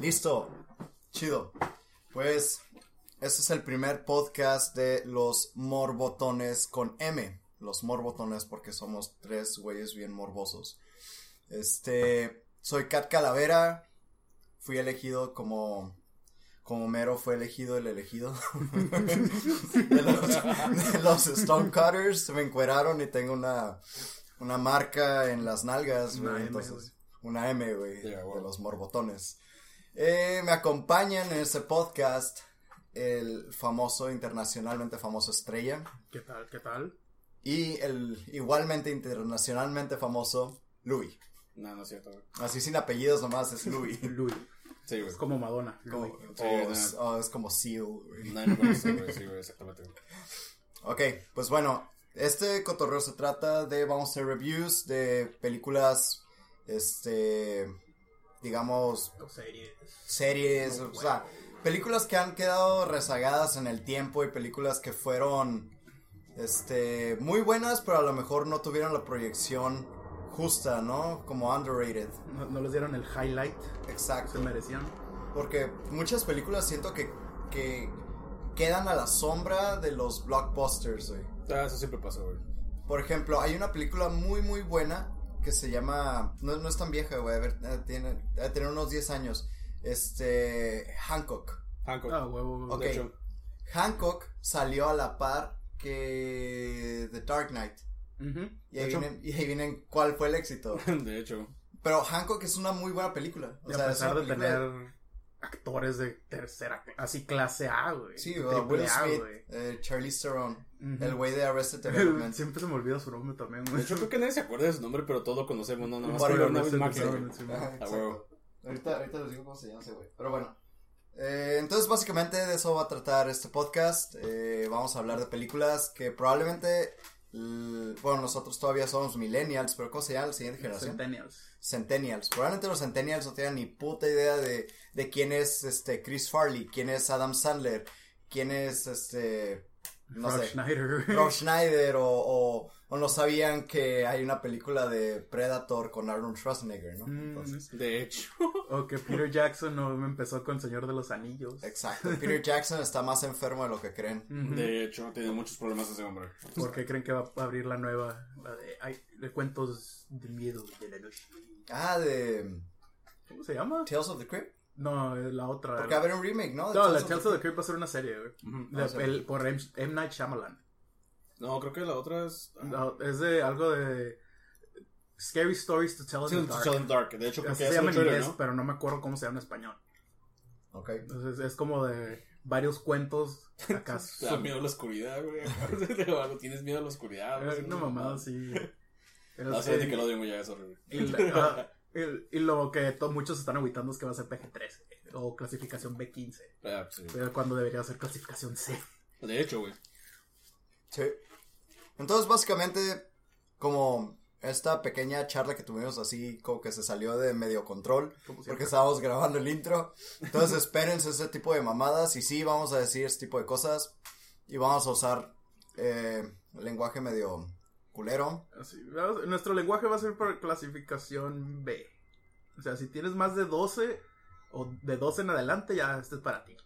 Listo. Chido. Pues este es el primer podcast de los morbotones con M. Los morbotones porque somos tres güeyes bien morbosos. Este, soy Cat Calavera. Fui elegido como como Mero fue elegido el elegido de, los, de los Stonecutters, me encueraron y tengo una, una marca en las nalgas, güey, Una M, entonces, güey. una M, güey, Yeah, wow. de los morbotones. Eh, me acompañan en este podcast el famoso, internacionalmente famoso Estrella ¿Qué tal? ¿Qué tal? y el igualmente internacionalmente famoso Louis. No, no es cierto, güey. Así sin apellidos nomás es Louis. Louis. Sí, güey. Es como Madonna. Como- Louis. Sí, o no. es- o es como Seal, güey. No, no conozco, güey. Sí, güey, exactamente. Ok, pues bueno, este cotorreo se trata de, vamos a hacer reviews de películas, este, digamos, O series. series, o sea, películas que han quedado rezagadas en el tiempo y películas que fueron, este, muy buenas, pero a lo mejor no tuvieron la proyección justa, ¿no? Como underrated. No, no les dieron el highlight que se Exacto. merecían. Porque muchas películas siento que, que quedan a la sombra de los blockbusters, güey. Ah, eso siempre pasa, güey. Por ejemplo, hay una película muy, muy buena que se llama. No, no es tan vieja, güey. A ver, eh, tiene, debe tener unos 10 años. Este. Hancock. Hancock. Ah, huevo. Ok. De hecho, Hancock salió a la par que The Dark Knight. Ujú. Y ahí, De vienen, y ahí vienen cuál fue el éxito. de hecho. Pero Hancock es una muy buena película. O Y a sea, es pesar de tener actores de tercera, así clase A, güey. Sí, de uh, triple Will A, Smith, güey. eh, Charlize Theron, El güey de Arrested Development. Siempre se me olvida su nombre también, De güey. hecho, creo que nadie se acuerda de su nombre, pero todos lo conocemos, ¿no? Nada más Por por el una Arrested máquina, güey. Development, sí, Ajá, güey. A exacto. huevo. Ahorita, ahorita les digo cómo se llama ese güey. Pero bueno. Eh, entonces, básicamente de eso va a tratar este podcast. Eh, vamos a hablar de películas que probablemente. Bueno, nosotros todavía somos millennials, pero ¿cómo se llama la siguiente generación? Centennials. Centennials. Probablemente los centennials no tengan ni puta idea de, de quién es este Chris Farley, quién es Adam Sandler, quién es este. No Rob sé. Schneider. Rob Schneider o, o, o no sabían que hay una película de Predator con Arnold Schwarzenegger, ¿no? Mm, Entonces, De hecho. o que Peter Jackson no empezó con Señor de los Anillos. exacto. Peter Jackson está más enfermo de lo que creen. De hecho, tiene muchos problemas ese hombre. ¿Por qué creen que va a abrir la nueva? La de, ay, de cuentos de miedo de la noche. Ah, de ¿Cómo se llama? Tales of the Crypt. No, la otra. Porque va a haber un remake, ¿no? De No, la Tales of the Crypt va a ser una serie, güey. Ujú. De- Ah, sí. el- por M, M. Night Shyamalan. No, creo que la otra es. ah, No, es de algo de Scary Stories to Tell in Sí, the to Dark. Tell in Dark. De hecho, creo Así que se llama en inglés, ¿no? pero no me acuerdo cómo se llama en español. Ok. Entonces es como de varios cuentos acá. Te da miedo a la oscuridad, güey. Te- Tienes miedo a la oscuridad. güey. Una mamada así. Pero No sí, sé de que lo digo ya, es horrible. y, la- ah, y- y lo que muchos están aguitando es que va a ser PG-13 o clasificación B15. Ah, sí. Pero cuando debería ser clasificación C. De hecho, güey. Sí. Entonces, básicamente, como esta pequeña charla que tuvimos así, como que se salió de medio control, porque estábamos grabando el intro. Entonces, espérense ese tipo de mamadas. Y sí, vamos a decir ese tipo de cosas. Y vamos a usar eh, lenguaje medio culero. Así, vamos- nuestro lenguaje va a ser por clasificación B. O sea, si tienes más de 12 o de 12 en adelante, ya este es para ti.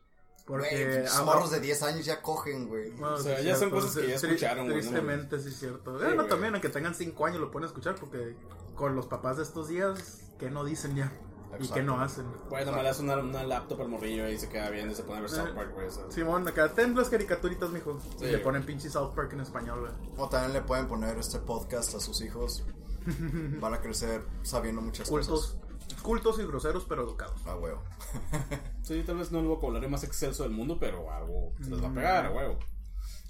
Porque ah, morros de 10 años ya cogen, güey. bueno, O sea, sí, ya son cosas que ya escucharon, güey, no Tristemente, sí, es cierto. Sí, Eh, no, también, aunque tengan 5 años, lo pueden escuchar porque con los papás de estos días, ¿qué no dicen ya? ¿Y Exacto. qué no hacen? Bueno, me le das una, una laptop al morrillo y se queda bien y se pone a ver South Park, güey. Simón, acá ten las caricaturitas, mijo. Sí. Y le ponen pinche South Park en español, güey. O también le pueden poner este podcast a sus hijos. Van a crecer sabiendo muchas Cultos, cosas. cultos y groseros, pero educados. A huevo. Sí, tal vez no el vocabulario más excelso del mundo, pero algo se les va a pegar, a huevo.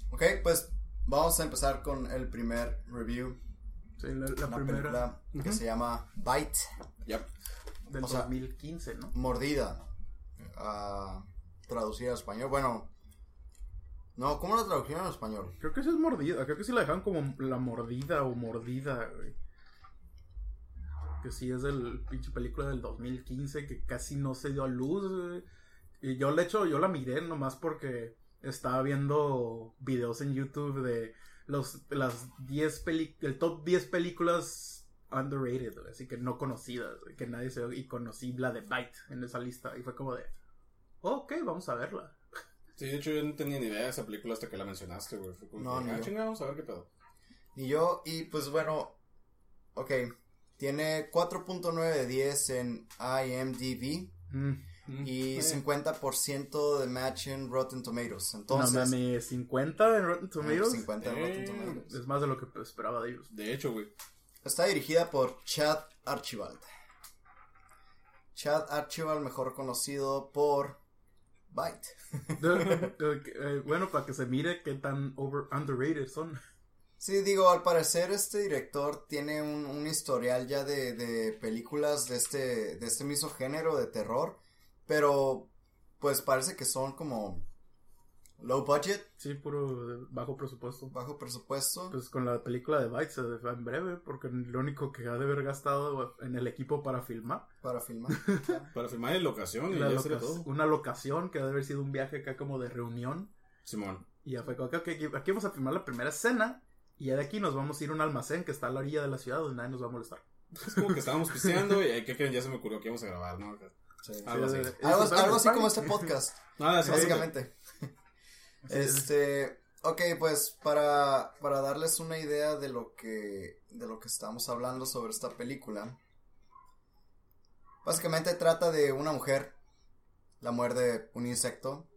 Ok, pues vamos a empezar con el primer review. Sí, la, la Una primera película que se llama Bite, Ya. Del o sea, 2015, ¿no? Mordida. ah, traducida a español. Bueno, no, ¿cómo la tradujeron en español? Creo que sí es mordida. Creo que sí la dejan como la mordida o mordida, güey. Que sí es el pinche película del 2015 que casi no se dio a luz, güey. Y yo, de hecho, yo la miré nomás porque estaba viendo videos en YouTube de los, las 10 peli el top 10 películas underrated, güey, así que no conocidas, güey, que nadie se y conocí la de Bite en esa lista y fue como de, ok, vamos a verla. Sí, de hecho yo no tenía ni idea de esa película hasta que la mencionaste, güey. Fue como No, ni ah, yo. chinga, vamos a ver qué pedo. Y yo, y pues bueno, ok, tiene 4.9 de 10 en IMDb Mm, Mm, y eh, 50% de match en Rotten Tomatoes. no Entonces, mames, 50 en Rotten Tomatoes. 50 en Rotten Eh, Tomatoes. Es más de lo que esperaba de ellos. De hecho, güey. Está dirigida por Chad Archibald. Chad Archibald, mejor conocido por Bite. Eh, bueno, para que se mire qué tan over, underrated son. Sí, digo, al parecer este director tiene un, un historial ya de, de películas de este, de este mismo género de terror, pero pues parece que son como low budget, Sí, puro bajo presupuesto. bajo presupuesto. Pues con la película de Bite se fue en breve, porque lo único que ha de haber gastado en el equipo para filmar. para filmar. claro. Para filmar en locación y la ya loca- todo. una locación que ha de haber sido un viaje acá como de reunión. Simón. Y ya fue como que ok, aquí, vamos a filmar la primera escena. Y ya de aquí nos vamos a ir a un almacén que está a la orilla de la ciudad donde nadie nos va a molestar. Es como que estábamos pisteando y ahí, ¿qué creen? Ya se me ocurrió que íbamos a grabar, ¿no? Sí. Algo así. Sí, Algo, algo así como este podcast, Nada, sí, básicamente. Este, ok, pues para, para darles una idea de lo que de lo que estamos hablando sobre esta película. Básicamente trata de una mujer, la muerde un insecto,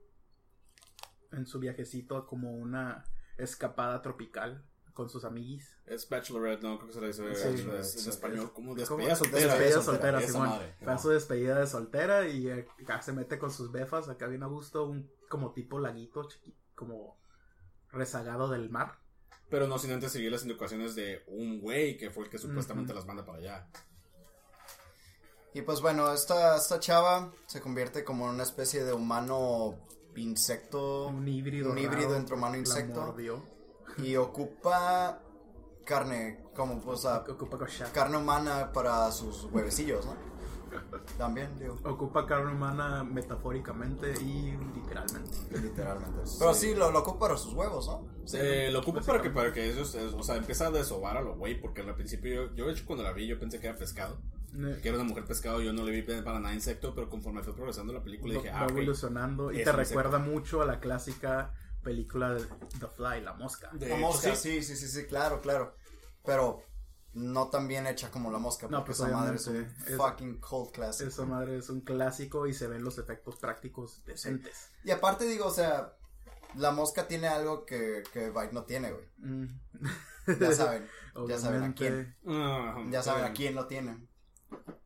En su viajecito como una escapada tropical con sus amiguis. Es Bachelorette, ¿no? Creo que se le dice Sí, en, sí, en sí. español como ¿Cómo? despedida soltera. Despedida soltera, Simón. Fue su despedida de soltera y eh, acá se mete con sus befas, acá bien a gusto, un como tipo laguito chiquito, como rezagado del mar. Pero no sin antes seguir las indicaciones de un güey que fue el que supuestamente las manda para allá. Y pues bueno, esta, esta chava se convierte como en una especie de humano insecto Un híbrido. un híbrido raro, entre humano e insecto. mordió. y ocupa carne, como pues, o sea, Ocupa carne humana para sus huevecillos, ¿no? También, digo, Ocupa carne humana metafóricamente y literalmente. literalmente. Pero sí, lo, lo ocupa para sus huevos, ¿no? Eh, lo ocupo para que, para que ellos, eh, o sea, empieza a desovar a lo güey, porque al principio yo, yo de hecho cuando la vi yo pensé que era pescado, Eh, que era una mujer pescado, yo no le vi para nada insecto, pero conforme fue progresando la película va dije, va ah, ok, evolucionando y te recuerda mucho a la clásica película de The Fly, la mosca. de La hecho, mosca, sí. sí, sí, sí, sí, claro, claro. Pero no tan bien hecha como la mosca, No, porque pues, esa madre es un es- fucking cold classic. Esa madre es un clásico y se ven los efectos prácticos decentes. Y aparte digo, o sea, la mosca tiene algo que, que Bite no tiene, güey. Mm. Ya saben, ya saben a quién. Ah, Ya saben a quién lo tienen.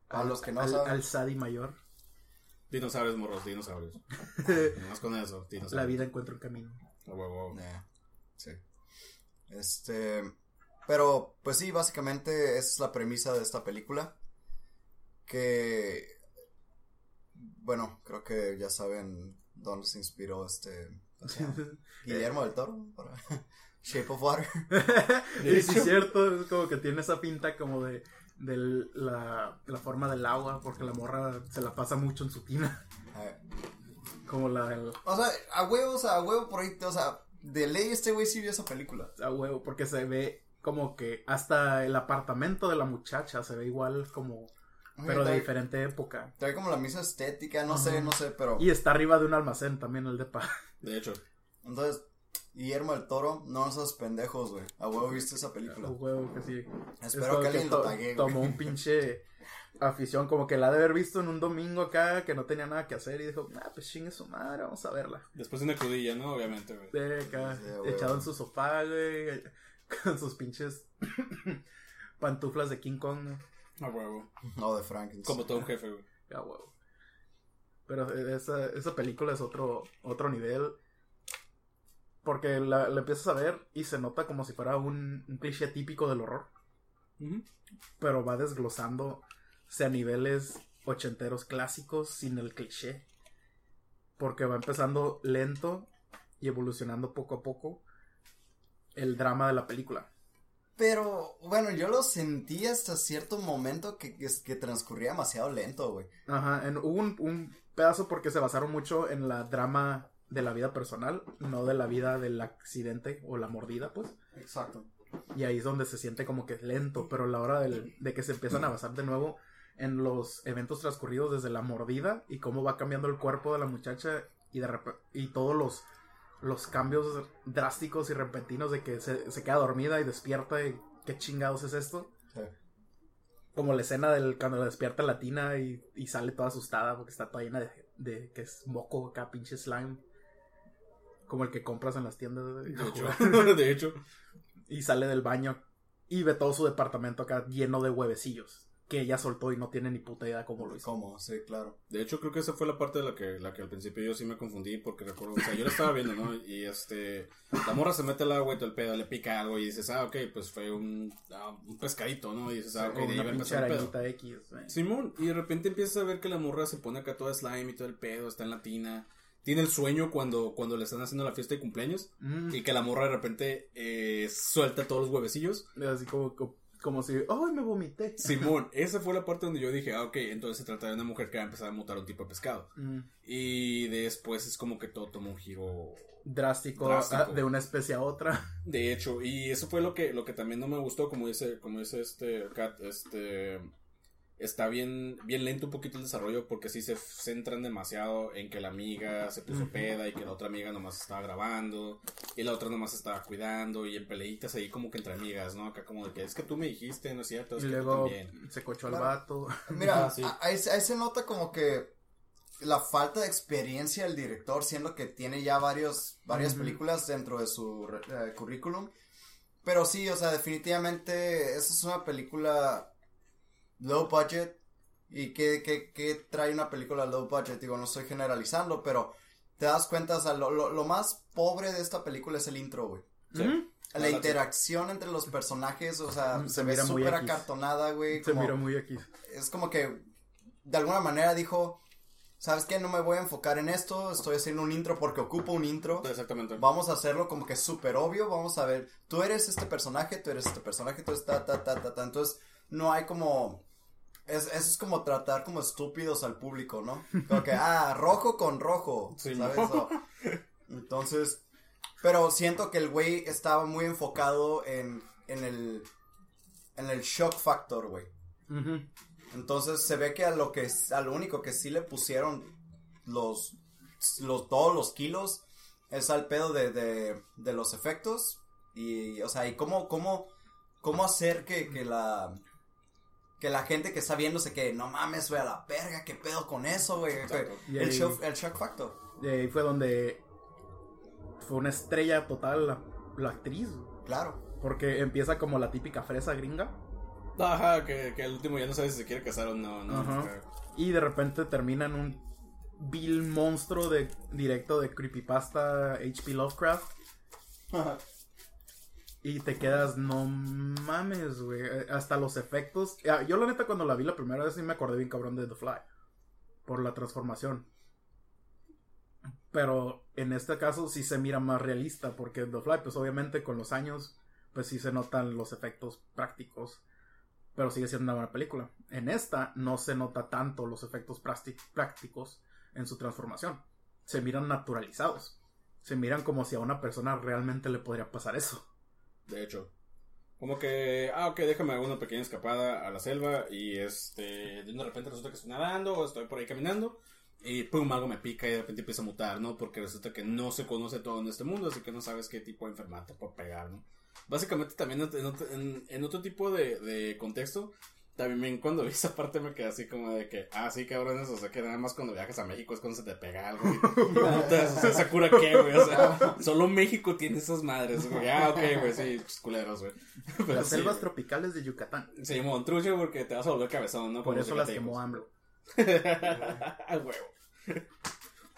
A al- los que no al, saben. al Sadi mayor. Dinosaurios, morros, dinosaurios. Nomás con eso, dinosaurios. La vida encuentra un camino. A huevo. Eh, sí. Este. Pero, pues sí, básicamente esa es la premisa de esta película. Que. Bueno, creo que ya saben dónde se inspiró este. ¿cómo se llama? Guillermo del Toro para Shape of Water. y sí, es cierto, es como que tiene esa pinta como de, de la, la forma del agua, porque la morra se la pasa mucho en su tina. Eh, Como la del O sea, a huevo, o sea, a huevo por ahí, o sea, de ley este güey sí vio esa película. a huevo, porque se ve como que hasta el apartamento de la muchacha se ve igual como, pero de diferente época. trae como la misma estética, no sé, no sé, pero. Y está arriba de un almacén también el depa. De hecho, Entonces, Guillermo del Toro, no esos pendejos, güey. A huevo viste esa película. A huevo que sí. Espero como que alguien lo to- tague, güey. Tomó un pinche afición, como que la ha de haber visto en un domingo acá, que no tenía nada que hacer y dijo, ah, pues chingue su madre, vamos a verla. después de una crudilla, ¿no? Obviamente, güey. De acá, Sí, echado en su sofá, güey, con sus pinches pantuflas de King Kong, ¿no? A huevo. No, de Frankenstein. Como todo un jefe, güey. A huevo. Pero esa, esa película es otro, otro nivel. Porque la, la empiezas a ver y se nota como si fuera un, un cliché típico del horror. Pero va desglosando a niveles ochenteros clásicos sin el cliché. Porque va empezando lento y evolucionando poco a poco el drama de la película. Pero, bueno, yo lo sentí hasta cierto momento que, que, que transcurría demasiado lento, güey. Ajá, en, hubo un, un pedazo porque se basaron mucho en la drama de la vida personal, no de la vida del accidente o la mordida, pues. Exacto. Y ahí es donde se siente como que lento, pero a la hora del- de que se empiezan a basar de nuevo en los eventos transcurridos desde la mordida y cómo va cambiando el cuerpo de la muchacha y de y todos los, los cambios drásticos y repentinos de que se, se queda dormida y despierta y qué chingados es esto. Sí. Como la escena del cuando la despierta la tina y, y sale toda asustada porque está toda llena de, de que es moco acá, pinche slime. Como el que compras en las tiendas. de- De hecho, de hecho. y sale del baño y ve todo su departamento acá lleno de huevecillos que ella soltó y no tiene ni puta idea cómo lo hizo. ¿Cómo? Sí, claro. De hecho, creo que esa fue la parte de la que, la que al principio yo sí me confundí, porque recuerdo, o sea, yo la estaba viendo, ¿no? Y este, la morra se mete al agua y todo el pedo, le pica algo y dices, ah, ok, pues fue un, ah, un pescadito, ¿no? Y dices, ah, ok, de ahí una va a pinche empezar el pedo. arañita X. eh. Simón, y de repente empiezas a ver que la morra se pone acá toda slime y todo el pedo, está en la tina. Tiene el sueño cuando, cuando le están haciendo la fiesta de cumpleaños. Mm, Y que la morra de repente eh, suelta todos los huevecillos. Así como, como, como si, ¡ay, me vomité! Simón, esa fue la parte donde yo dije, ah, ok, entonces se trata de una mujer que va a empezar a mutar un tipo de pescado. Mm, Y después es como que todo toma un giro. drástico, Drástico. ah, de una especie a otra. De hecho, y eso fue lo que, lo que también no me gustó, como dice, como dice este Kat, este está bien, bien lento un poquito el desarrollo porque sí se centran demasiado en que la amiga se puso peda y que la otra amiga nomás estaba grabando y la otra nomás estaba cuidando y en peleitas ahí como que entre amigas, ¿no? Acá como de que es que tú me dijiste, no es cierto, es y que tú luego también. se cochó al vato. Mira, Ah, sí. a- ahí, se- ahí se nota como que la falta de experiencia del director, siendo que tiene ya varios, varias películas dentro de su eh, currículum. Pero sí, o sea, definitivamente esa es una película low budget. ¿Y qué, qué, qué trae una película low budget? Digo, no estoy generalizando, pero te das cuenta, o sea, lo, lo, lo más pobre de esta película es el intro, güey. Sí. La interacción entre los personajes, o sea, Mm, se, se ve mira súper acartonada, güey. Se miró muy X. es como que de alguna manera dijo, ¿sabes qué? No me voy a enfocar en esto, estoy haciendo un intro porque ocupo un intro. Exactamente. Vamos a hacerlo como que súper obvio, vamos a ver, tú eres este personaje, tú eres este personaje, tú eres ta, ta, ta, ta, ta. Entonces, no hay como... Es, eso es como tratar como estúpidos al público, ¿no? Como que, ah, rojo con rojo, Sí, ¿sabes? O- entonces, pero siento que el güey estaba muy enfocado en, en el, en el shock factor, güey. Entonces se ve que a lo que a lo único que sí le pusieron los los todos los kilos es al pedo de, de, de los efectos y o sea y cómo cómo cómo hacer que, que la que la gente que está viéndose que no mames güey a la verga qué pedo con eso güey el el shock factor Y ahí fue donde fue una estrella total la, la actriz. claro Porque empieza como la típica fresa gringa. Ajá, que, que al último ya no sabes si se quiere casar o no, ¿no? Ajá. Y de repente termina en un vil monstruo de directo de creepypasta H.P. Lovecraft. Y te quedas, no mames, güey. eh, Hasta los efectos. Ah, Yo, la neta, cuando la vi la primera vez, sí me acordé bien cabrón de The Fly. Por la transformación. Pero en este caso sí se mira más realista. Porque The Fly, pues obviamente con los años, pues sí se notan los efectos prácticos. Pero sigue siendo una buena película. En esta no se nota tanto los efectos prácti- prácticos en su transformación. Se miran naturalizados. Se miran como si a una persona realmente le podría pasar eso. De hecho. Como que, ah, ok, déjame una pequeña escapada a la selva y este, de repente resulta que estoy nadando o estoy por ahí caminando y pum, algo me pica y de repente empieza a mutar, ¿no? Porque resulta que no se conoce todo en este mundo, así que no sabes qué tipo de enfermedad te puede pegar, ¿no? Básicamente también en, otro- tipo de contexto, también cuando vi esa parte me quedé así como de que, ah, sí, cabrones, o sea, que nada más cuando viajas a México es cuando se te pega algo. Putas, o sea, ¿esa cura qué, güey? O sea, solo México tiene esas madres, güey. Ah, ok, güey, sí, chis culeros, güey. Pero Las sí, selvas güey. tropicales de Yucatán. Sí, Montrucho porque te vas a volver cabezón, ¿no? Por eso las quemó AMLO. Huevo.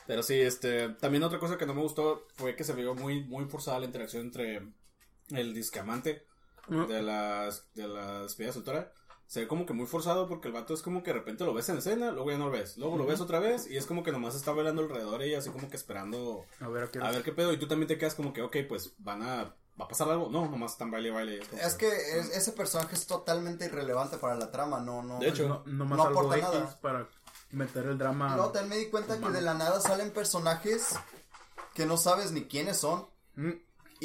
Pero sí, este, también otra cosa que no me gustó fue que se vio muy, muy forzada la interacción entre el discamante de las, de la soltera. Se ve como que muy forzado porque el vato es como que de repente lo ves en escena, luego ya no lo ves, luego lo ves otra vez y es como que nomás está bailando alrededor y así como que esperando A ver, ¿a qué a ver qué pedo y tú también te quedas como que, ok, pues van a, va a pasar algo, no, nomás están baile y baile. es es que es- ese personaje es totalmente irrelevante para la trama no no De hecho, No, nomás No aporta nada. para meter el drama. No, también me di cuenta que de la nada salen personajes que no sabes ni quiénes son. Mm,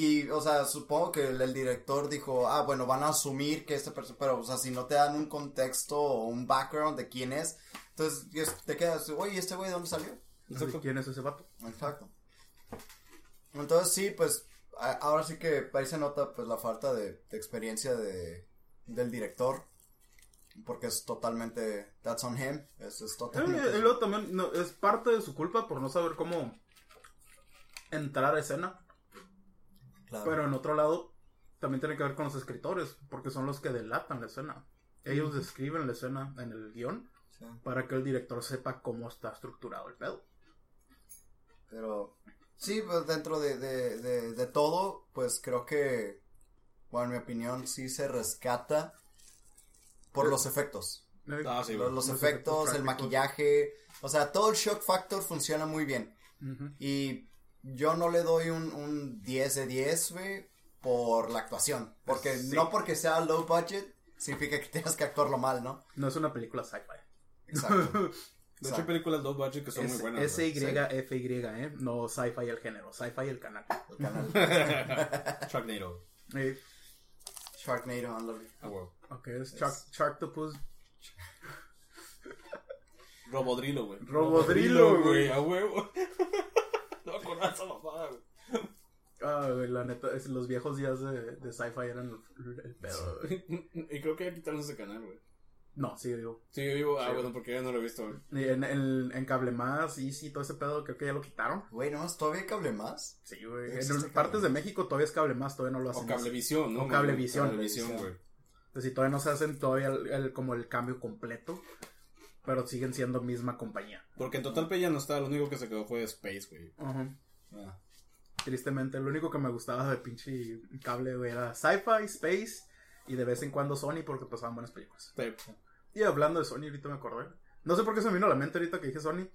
Y, o sea, supongo que el, el director dijo, ah, bueno, van a asumir que este persona, pero, o sea, si no te dan un contexto o un background de quién es, entonces te quedas, oye, ¿este güey de dónde salió? Exacto. ¿Quién es ese vato? Exacto. Entonces sí, pues a- ahora sí que ahí se nota pues la falta de, de experiencia de, del director. Porque es totalmente, that's on him, es, es Eh, totalmente... luego también no, es parte de su culpa por no saber cómo entrar a escena. Claro. Pero en otro lado, también tiene que ver con los escritores, porque son los que delatan la escena. Ellos describen la escena en el guion Sí. para que el director sepa cómo está estructurado el pedo. Pero sí, pues dentro de, de, de, de todo, pues creo que, bueno, en mi opinión, sí se rescata por los efectos. Eh, Ah, sí, Los, efectos, efectos el maquillaje, o sea, todo el shock factor funciona muy bien. Y yo no le doy un, un 10 de 10, güey, por la actuación. Porque Sí. no porque sea low budget, significa que tengas que actuarlo mal, ¿no? No es una película sci-fi. Exacto. De hecho, hay películas low budget que son muy buenas. S-Y-F-Y, ¿eh? No sci-fi el género, sci-fi el canal. El canal. Sharknado. Eh, Sharknado, ándale. Ah, huevo. ok, es Shark, Sharktopus. Robodrilo, güey. Robodrilo, güey. A huevo. Esa mamada, güey. Ah, güey, la neta, es, los viejos días de, de sci-fi eran el, el pedo, güey. y creo que ya quitaron ese canal, güey. No, sí, digo. Sí, yo digo, ah, Sí, bueno, porque yo no lo he visto, güey. Y En, en, en Cable Más, y sí, todo ese pedo, creo que ya lo quitaron. Güey, ¿no? ¿Todavía hay cable más? Sí, güey. Existe En Cable partes de. México todavía es Cable Más, todavía no lo O hacen. Cablevisión, ¿no? O Cablevisión. Cablevisión, güey. Entonces, si todavía no se hacen todavía el, el- como el cambio completo, pero siguen siendo misma compañía. Porque en Total P ya no está, lo único que se quedó fue Space, güey. Ajá. Ah. Tristemente, lo único que me gustaba de pinche cable güey, era sci-fi, space y de vez en cuando Sony porque pasaban buenas películas. Sí. Y hablando de Sony, ahorita me acordé. No sé por qué se me vino a la mente ahorita que dije Sony.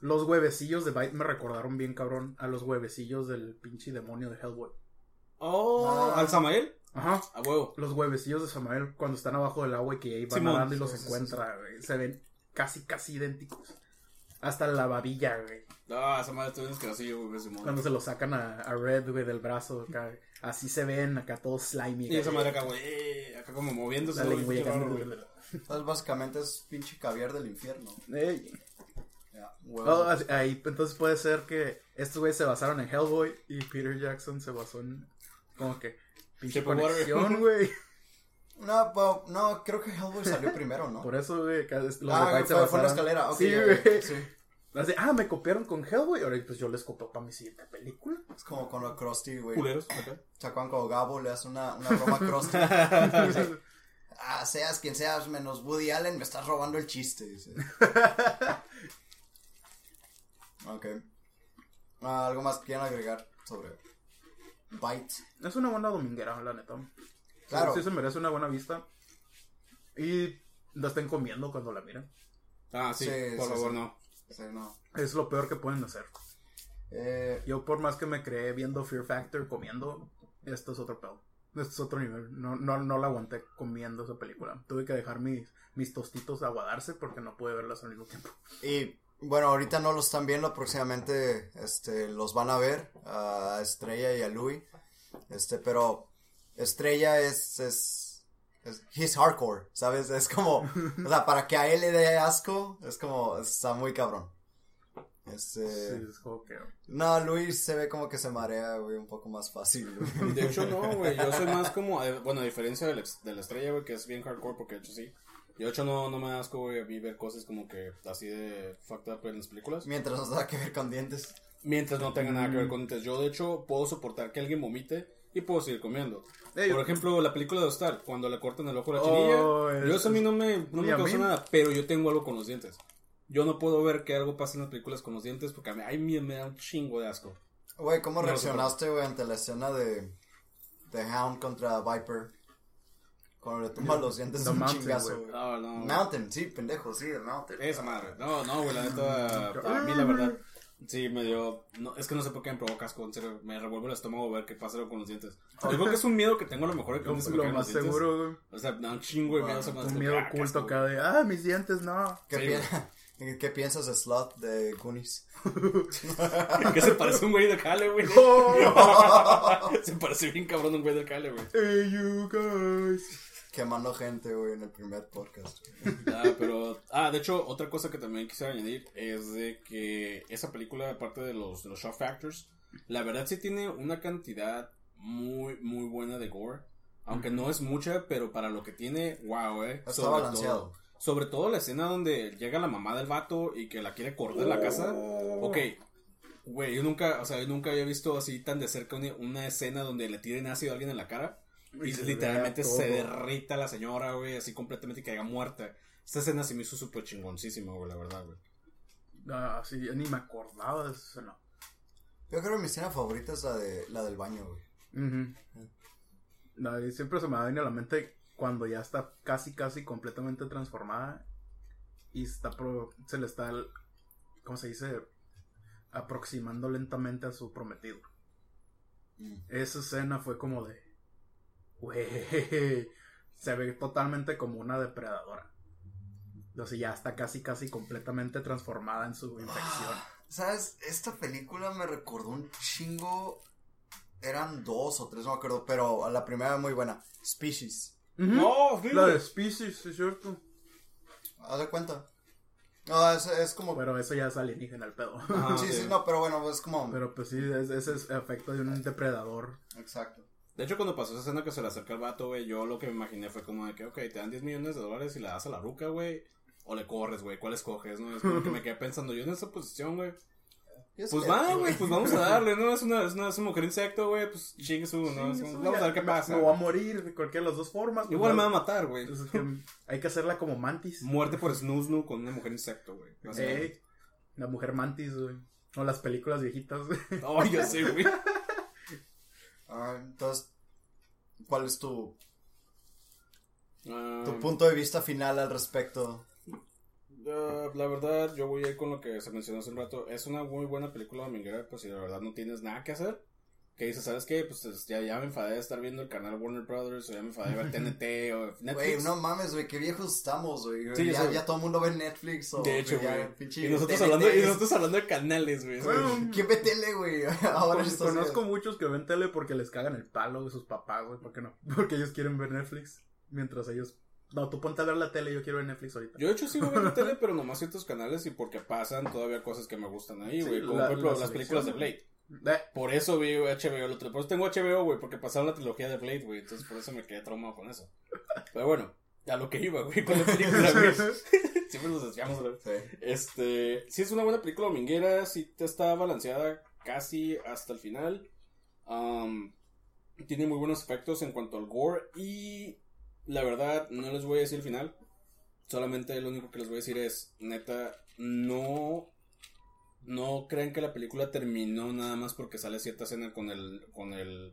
Los huevecillos de Byte me recordaron bien cabrón a los huevecillos del pinche demonio de Hellboy. Oh, Ah. ¿al Samael? Ajá. A huevo. Los huevecillos de Samael cuando están abajo del agua y que ahí van Simón. nadando y los Sí, sí, sí, encuentra, güey. Se ven casi, casi idénticos. Hasta la babilla, güey. Ah, Samael, tú eres así, güey. Cuando se lo sacan a, a Red, güey, del brazo. Acá. Así se ven, acá todos slimy. Y esa madre acá, güey, acá como moviéndose. La güey, lengua qué acá. raro, güey. Entonces, básicamente es pinche caviar del infierno. Ey. Oh, así- ahí, entonces puede ser que estos güeyes se basaron en Hellboy y Peter Jackson se basó en como que pinche Water. conexión, güey. No, pero- no, creo que Hellboy salió primero, ¿no? Por eso, güey, que los de ah, Byte se fue, fue una basaron- escalera. ok, sí, güey. sí. Así, ah, me copiaron con Hellboy. Ahora pues yo les copio para mi siguiente película. Es como con lo Krusty, güey. Culeros. ¿Se acuerdan cuando Gabo le hace una, una broma a Krusty? ah, seas quien seas, menos Woody Allen, me estás robando el chiste, dice. ok. Ah, ¿Algo más que quieran agregar sobre Byte? es una buena dominguera, la neta. Claro. Sí, se merece una buena vista. Y la estén comiendo cuando la miren. Ah, sí, Sí, por sí, favor, sí. No. Es lo peor que pueden hacer. Eh, Yo por más que me creé viendo Fear Factor comiendo, esto es otro pedo. Esto es otro nivel. No, no, no la aguanté comiendo esa película. Tuve que dejar mis, mis tostitos aguadarse porque no pude verlas al mismo tiempo. y bueno, ahorita no lo están viendo, próximamente este, los van a ver a Estrella y a Louis. Este, pero Estrella es, es, es he's hardcore, ¿sabes? Es como, o sea, para que a él le dé asco, es como, está muy cabrón. Este, Sí, es como que... no, Luis se ve como que se marea, güey, un poco más fácil, güey. De hecho, no, güey. Yo soy más como. eh, Bueno, a diferencia de la, de la estrella, güey, que es bien hardcore, porque de hecho sí. Yo, de hecho, no, no me da asco, güey, a mí ver cosas como que así de fucked up en las películas. Mientras nos da que ver con dientes. Mientras no tenga nada que ver con dientes. Yo, de hecho, puedo soportar que alguien vomite y puedo seguir comiendo. Ey, Por ejemplo, la película de Star, cuando le cortan el ojo a la Oh, chinilla. es- yo eso a mí no me, no me causó mí. nada, pero yo tengo algo con los dientes. Yo no puedo ver que algo pase en las películas con los dientes porque a mí, a mí me da un chingo de asco. Güey, ¿cómo No, reaccionaste, güey, ante la escena de, de Hound contra Viper? Cuando le tumba los dientes The un Mountain, chingazo, güey. güey. No, no. Mountain, sí, pendejo, sí, el Mountain. Esa madre. No, no, güey, la neta. A mí, la verdad. Sí, me dio. No, es que no sé por qué me provoca asco. En serio, me revuelve el estómago ver que pasa con los dientes. Yo creo que es un miedo que tengo a lo mejor. de Que Lo, no se me lo más seguro, güey. O sea, da un chingo de miedo. madre, Un miedo que, ah, qué oculto acá de, ah, mis dientes, no. ¿Qué, Sí, pi-. ¿Qué qué piensas de Slot de Goonies? que se parece a un güey de Cale, güey. se parece bien cabrón a un güey de Cale, güey. Hey, you guys. Quemando gente, güey, en el primer podcast. Ah, pero. Ah, de hecho, otra cosa que también quisiera añadir es de que esa película, aparte de los, de los shock factors, la verdad sí tiene una cantidad muy, muy buena de gore. Aunque no es mucha, pero para lo que tiene, wow, eh. Está balanceado. Todo, sobre todo la escena donde llega la mamá del vato y que la quiere cortar de la casa. Ok. Güey, yo nunca, o sea, yo nunca había visto así tan de cerca una, una escena donde le tiren ácido a alguien en la cara. Y, se literalmente se derrita la señora, güey, así completamente que caiga muerta. Esta escena se me hizo súper chingoncísima, güey, la verdad, güey. Ah, sí, yo ni me acordaba de esa escena. Yo creo que mi escena favorita es la, de, la del baño, güey. Ujú. No, y siempre se me va a venir a la mente cuando ya está casi, casi completamente transformada y está pro- se le está, ¿cómo se dice? Aproximando lentamente a su prometido. Mm. Esa escena fue como de, güey, se ve totalmente como una depredadora. O sea, ya está casi, casi completamente transformada en su infección. ¿Sabes? Esta película me recordó un chingo. Eran dos o tres, no me acuerdo, pero la primera muy buena. Species. No, sí, La de Species, es cierto. Haz de cuenta. No, es, es como. Pero eso ya es alienígena el pedo. Ajá, sí, sí, no, pero bueno, es como. Pero pues sí, es, ese es efecto de un depredador. Exacto. De hecho, cuando pasó esa escena que se le acerca al vato, güey, yo lo que me imaginé fue como de que, ok, te dan 10 millones de dólares y le das a la ruca, güey. O le corres, güey. ¿Cuál escoges, no? Es como que me quedé pensando yo en esa posición, güey. Pues va, güey, pues vamos a darle, ¿no? Es una, es una, es una mujer insecto, güey, pues chingue su, ¿no? Es un- vamos a ver qué pasa. Me voy a morir de cualquiera de las dos formas. Igual me pues, va a matar, güey. pues, es que hay que hacerla como mantis. Muerte por snoo con una mujer insecto, güey. Ey, la mujer mantis, güey. O las películas viejitas. güey. Oh, ya sé, güey. Ah, entonces, ¿cuál es tu, Ah, tu punto de vista final al respecto? ah, la verdad, yo voy a ir con lo que se mencionó hace un rato. Es una muy buena película dominguera, pues si la verdad no tienes nada que hacer. Que dices, ¿sabes qué? Pues es- ya, ya me enfadé de estar viendo el canal Warner Brothers, o ya me enfadé de ver TNT, o Güey, Netflix. no mames, güey, qué viejos estamos, güey. Sí, ya, ya todo el mundo ve Netflix o de hecho, ya, güey. Y nosotros, hablando, y nosotros hablando de canales, güey. Bueno, ¿Quién ve tele, güey? Ahora Con- conozco muchos que ven tele porque les cagan el palo de sus papás, güey. ¿Por qué no? Porque ellos quieren ver Netflix. Mientras ellos. No, tú ponte a ver la tele, yo quiero ver Netflix ahorita. Yo de hecho sigo viendo tele, pero nomás ciertos canales y porque pasan todavía cosas que me gustan ahí, Sí, güey. como la- por ejemplo la las películas de. Blade. Eh, Por eso vi HBO. Por eso tengo HBO, güey, porque pasaron la trilogía de Blade, güey. Entonces por eso me quedé traumado con eso. Pero bueno, a lo que iba, güey, con la película, güey. Siempre nos desviamos, güey. Sí. Este, sí es una buena película dominguera, sí está balanceada casi hasta el final. Am, tiene muy buenos efectos en cuanto al gore y la verdad no les voy a decir el final. Solamente lo único que les voy a decir es, neta, no no crean que la película terminó nada más porque sale cierta escena con el con el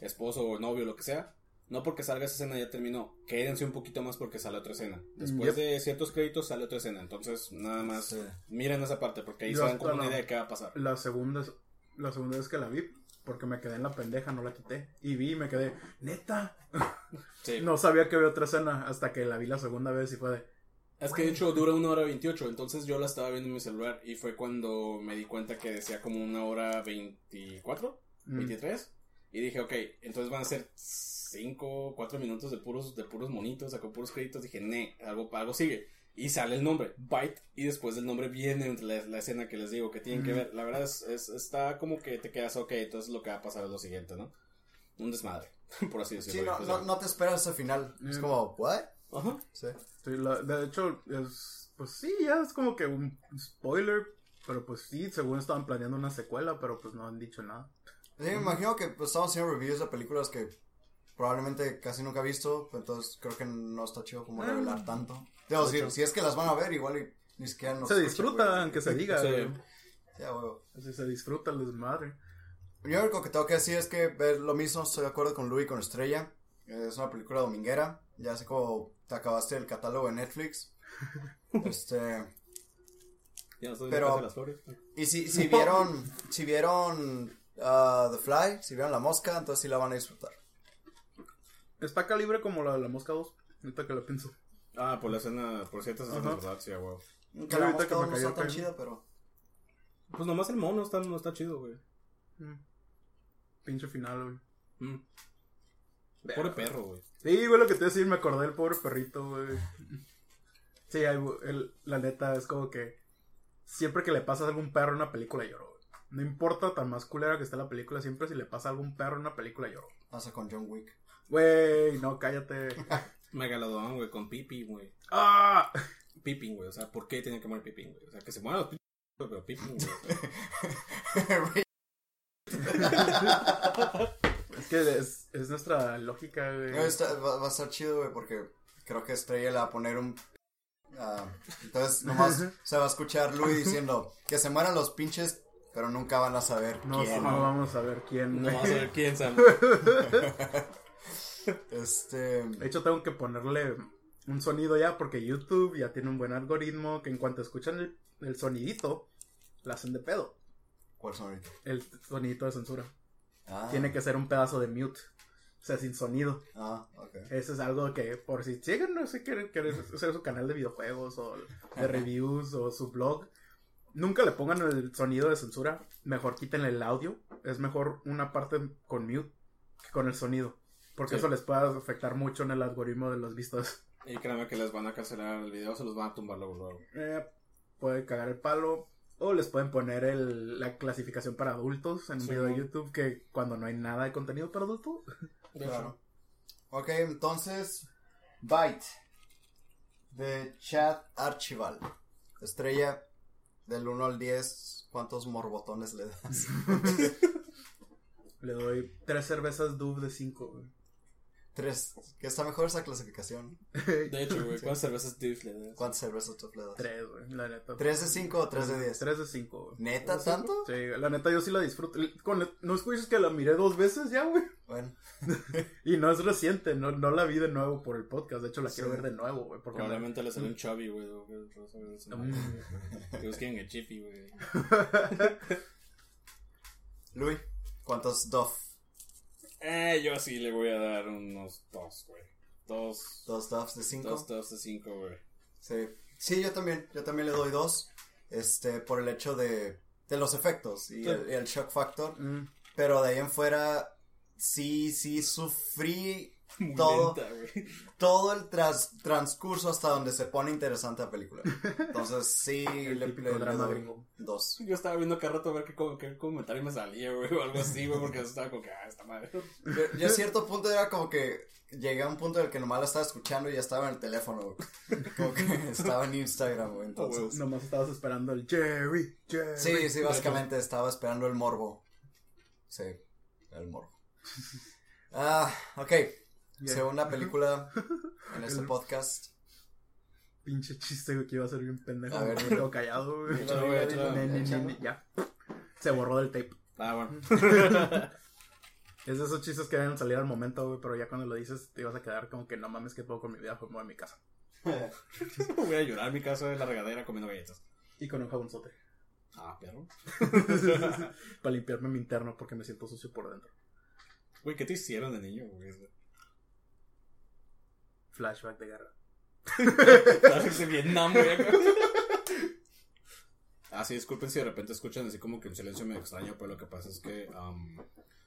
esposo o novio lo que sea. No porque salga esa escena ya terminó. Quédense un poquito más porque sale otra escena. Después Yep. de ciertos créditos sale otra escena. Entonces, nada más Sí. miren esa parte porque ahí se dan como una idea de qué va a pasar. la segunda la segunda vez que la vi, porque me quedé en la pendeja, no la quité. Y vi y me quedé, neta. Sí. No sabía que había otra escena hasta que la vi la segunda vez y fue de. Es que de hecho dura una hora 28, entonces yo la estaba viendo en mi celular y fue cuando me di cuenta que decía como una hora 24, mm, 23 y dije, ok, entonces van a ser 5, 4 minutos de puros de puros monitos, sacó puros créditos, dije, ne, algo, algo sigue. Y sale el nombre, Byte, y después del nombre viene la, la escena que les digo que tienen que Ujú. ver. La verdad es, es- está como que te quedas, ok, entonces lo que va a pasar es lo siguiente, ¿no? Un desmadre, por así decirlo. Sí, no, no, no te esperas ese final. Es Mm. como, ¿what? Ajá. Sí. Sí, la- de hecho, es. Pues sí, ya es como que un spoiler. Pero pues sí, según estaban planeando una secuela, pero pues no han dicho nada. Sí, me imagino que pues, estamos haciendo reviews de películas que probablemente casi nunca he visto, entonces creo que no está chido como Ah. revelar tanto. Digo, si, si es que las van a ver, igual y ni siquiera nos se escuchan, disfruta, güey. aunque se diga. Sí. güey. Así se disfruta el desmadre. Yo lo único que tengo que decir es que ver lo mismo, estoy de acuerdo con Louis con Estrella. Es una película dominguera. Ya sé como te acabaste el catálogo de Netflix. Este. Ya no estoy Pero- Pero... las flores. Y si, si vieron, si vieron uh, The Fly, si vieron La Mosca, entonces sí la van a disfrutar. Está calibre como la de la Mosca 2. Ahorita que lo pienso. Ah, por la escena, por ciertas escenas. ¿verdad? Sí, huevo. Que la ahorita que mosca me no cayó está tan chida, pero. Pues nomás el mono está, no está chido, güey. Mm. Pinche final, güey. Mm. Pobre perro, güey. Sí, güey, lo que te iba a decir, me acordé del pobre perrito, güey. Sí, hay- el- la neta es como que siempre que le pasa a algún perro en una película lloro, güey. No importa tan más culera que esté la película, siempre si le pasa a algún perro en una película lloro. Pasa con John Wick. Güey, no, cállate. Megalodón, güey, con Pipi, güey. ¡Ah! Pippin, güey. O sea, ¿por qué tiene que morir Pippin, güey? O sea, que se mueran los güey, pero Pippin, güey. Es que es, es nuestra lógica, güey. No, está- va, va a estar chido, güey, porque creo que Estrella le va a poner un. ah, entonces, nomás se va a escuchar Louis diciendo que se mueran los pinches, pero nunca van a saber No, quién. no vamos a ver quién. No vamos a ver quién sabe. Este. De hecho, tengo que ponerle un sonido ya porque YouTube ya tiene un buen algoritmo que en cuanto escuchan el, el sonidito, la hacen de pedo. ¿Cuál son ahorita? El sonidito de censura. Ah, Tiene que ser un pedazo de mute. O sea, sin sonido. Ah, ok. Eso es algo que, por si siguen, no sé, quieren, quieren hacer su canal de videojuegos o de reviews o su blog, nunca le pongan el sonido de censura. Mejor quítenle el audio. Es mejor una parte con mute que con el sonido. Porque Sí. eso les puede afectar mucho en el algoritmo de los vistos. Y créanme que les van a cancelar el video, se los van a tumbar luego, luego. Eh, puede cagar el palo. O les pueden poner el- la clasificación para adultos en un Sí, video de. YouTube que cuando no hay nada de contenido para adultos. Claro. Ok, entonces. Byte. De Chad Archival. Estrella. Del 1 al 10. ¿Cuántos morbotones le das? Le doy tres cervezas Dove de 5. Tres. Que está mejor esa clasificación. De hecho, güey, ¿cuántas cervezas Div le das? ¿Cuántas cervezas tú le das? Tres, güey, la neta. ¿Tres de 5 o 3 de 10? 3 de 5, güey. ¿Neta tanto? Sí, la neta yo sí la disfruto. Con- no escuchas que la miré dos veces ya, güey. Bueno. Y no es reciente, no, no la vi de nuevo por el podcast. De hecho, la quiero ver de nuevo, güey. Porque Probablemente le salió un chubby, güey. Mm. Que busquen el chippy, güey. Luis, ¿cuántos Duff? Eh, yo sí le voy a dar unos dos, güey. Dos. ¿Dos Duffs de 5? Dos, dos de cinco, güey. Sí. Sí, yo también. Yo también le doy dos. Este, por el hecho de, de los efectos y, Sí. el, y el shock factor. Mm. Pero de ahí en fuera, sí, sí sufrí Muy todo, lenta, todo el tras- transcurso hasta donde se pone interesante la película. Entonces, sí, El le, le- doy dos. Yo estaba viendo cada rato a ver qué, qué comentario me salía, güey, o algo así, güey, porque estaba como que, ah, esta madre. Yo, yo a cierto punto era como que llegué a un punto en el que nomás la estaba escuchando y ya estaba en el teléfono, güey. Como que estaba en Instagram, güey. Entonces, Nomás estabas esperando el Jerry, Jerry. sí, sí, básicamente estaba esperando el morbo. Sí, el morbo. Ah, ok. Yeah. Segunda película en este podcast. Pinche chiste, güey, que iba a ser bien pendejo. A ver, me quedo callado, güey. Ya. Se borró del tape. Ah, bueno. Es de esos chistes que deben salir al momento, güey, pero ya cuando lo dices te ibas a quedar como que no mames que puedo con mi vida, como en mi casa. Voy a llorar en mi casa en la regadera comiendo galletas. Y con un jabonzote. Ah, perro. Para limpiarme mi interno porque me siento sucio por dentro. Güey, ¿qué te hicieron de niño, güey? Flashback de guerra. Flashbacks de Vietnam, güey. Ah, sí, disculpen si de repente escuchan así como que un silencio medio extraño, pero lo que pasa es que um,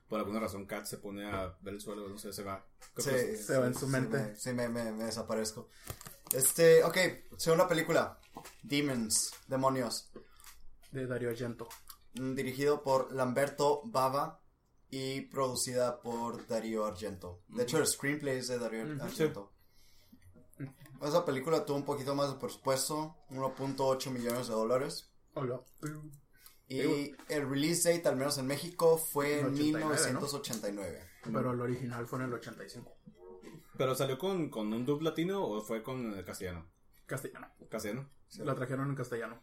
por alguna razón Kat se pone a ver el suelo, no sé, se va. Sí, Se va en sí, su sí mente. me- Sí, me, me, me desaparezco. Este, ok, segunda película. Demons, Demonios. De Dario Argento. Mm, Dirigido por Lamberto Bava y producida por Darío Argento. De hecho, el screenplay es de Darío Ujú, Argento. Esa película tuvo un poquito más de presupuesto, 1.8 millones de dólares. Hola. Y el release date, al menos en México, fue en 89, ¿no? 1989. Pero el original fue en el 85. ¿Pero salió con, con un dub latino o fue con el castellano? Castellano. Castellano. La trajeron en castellano.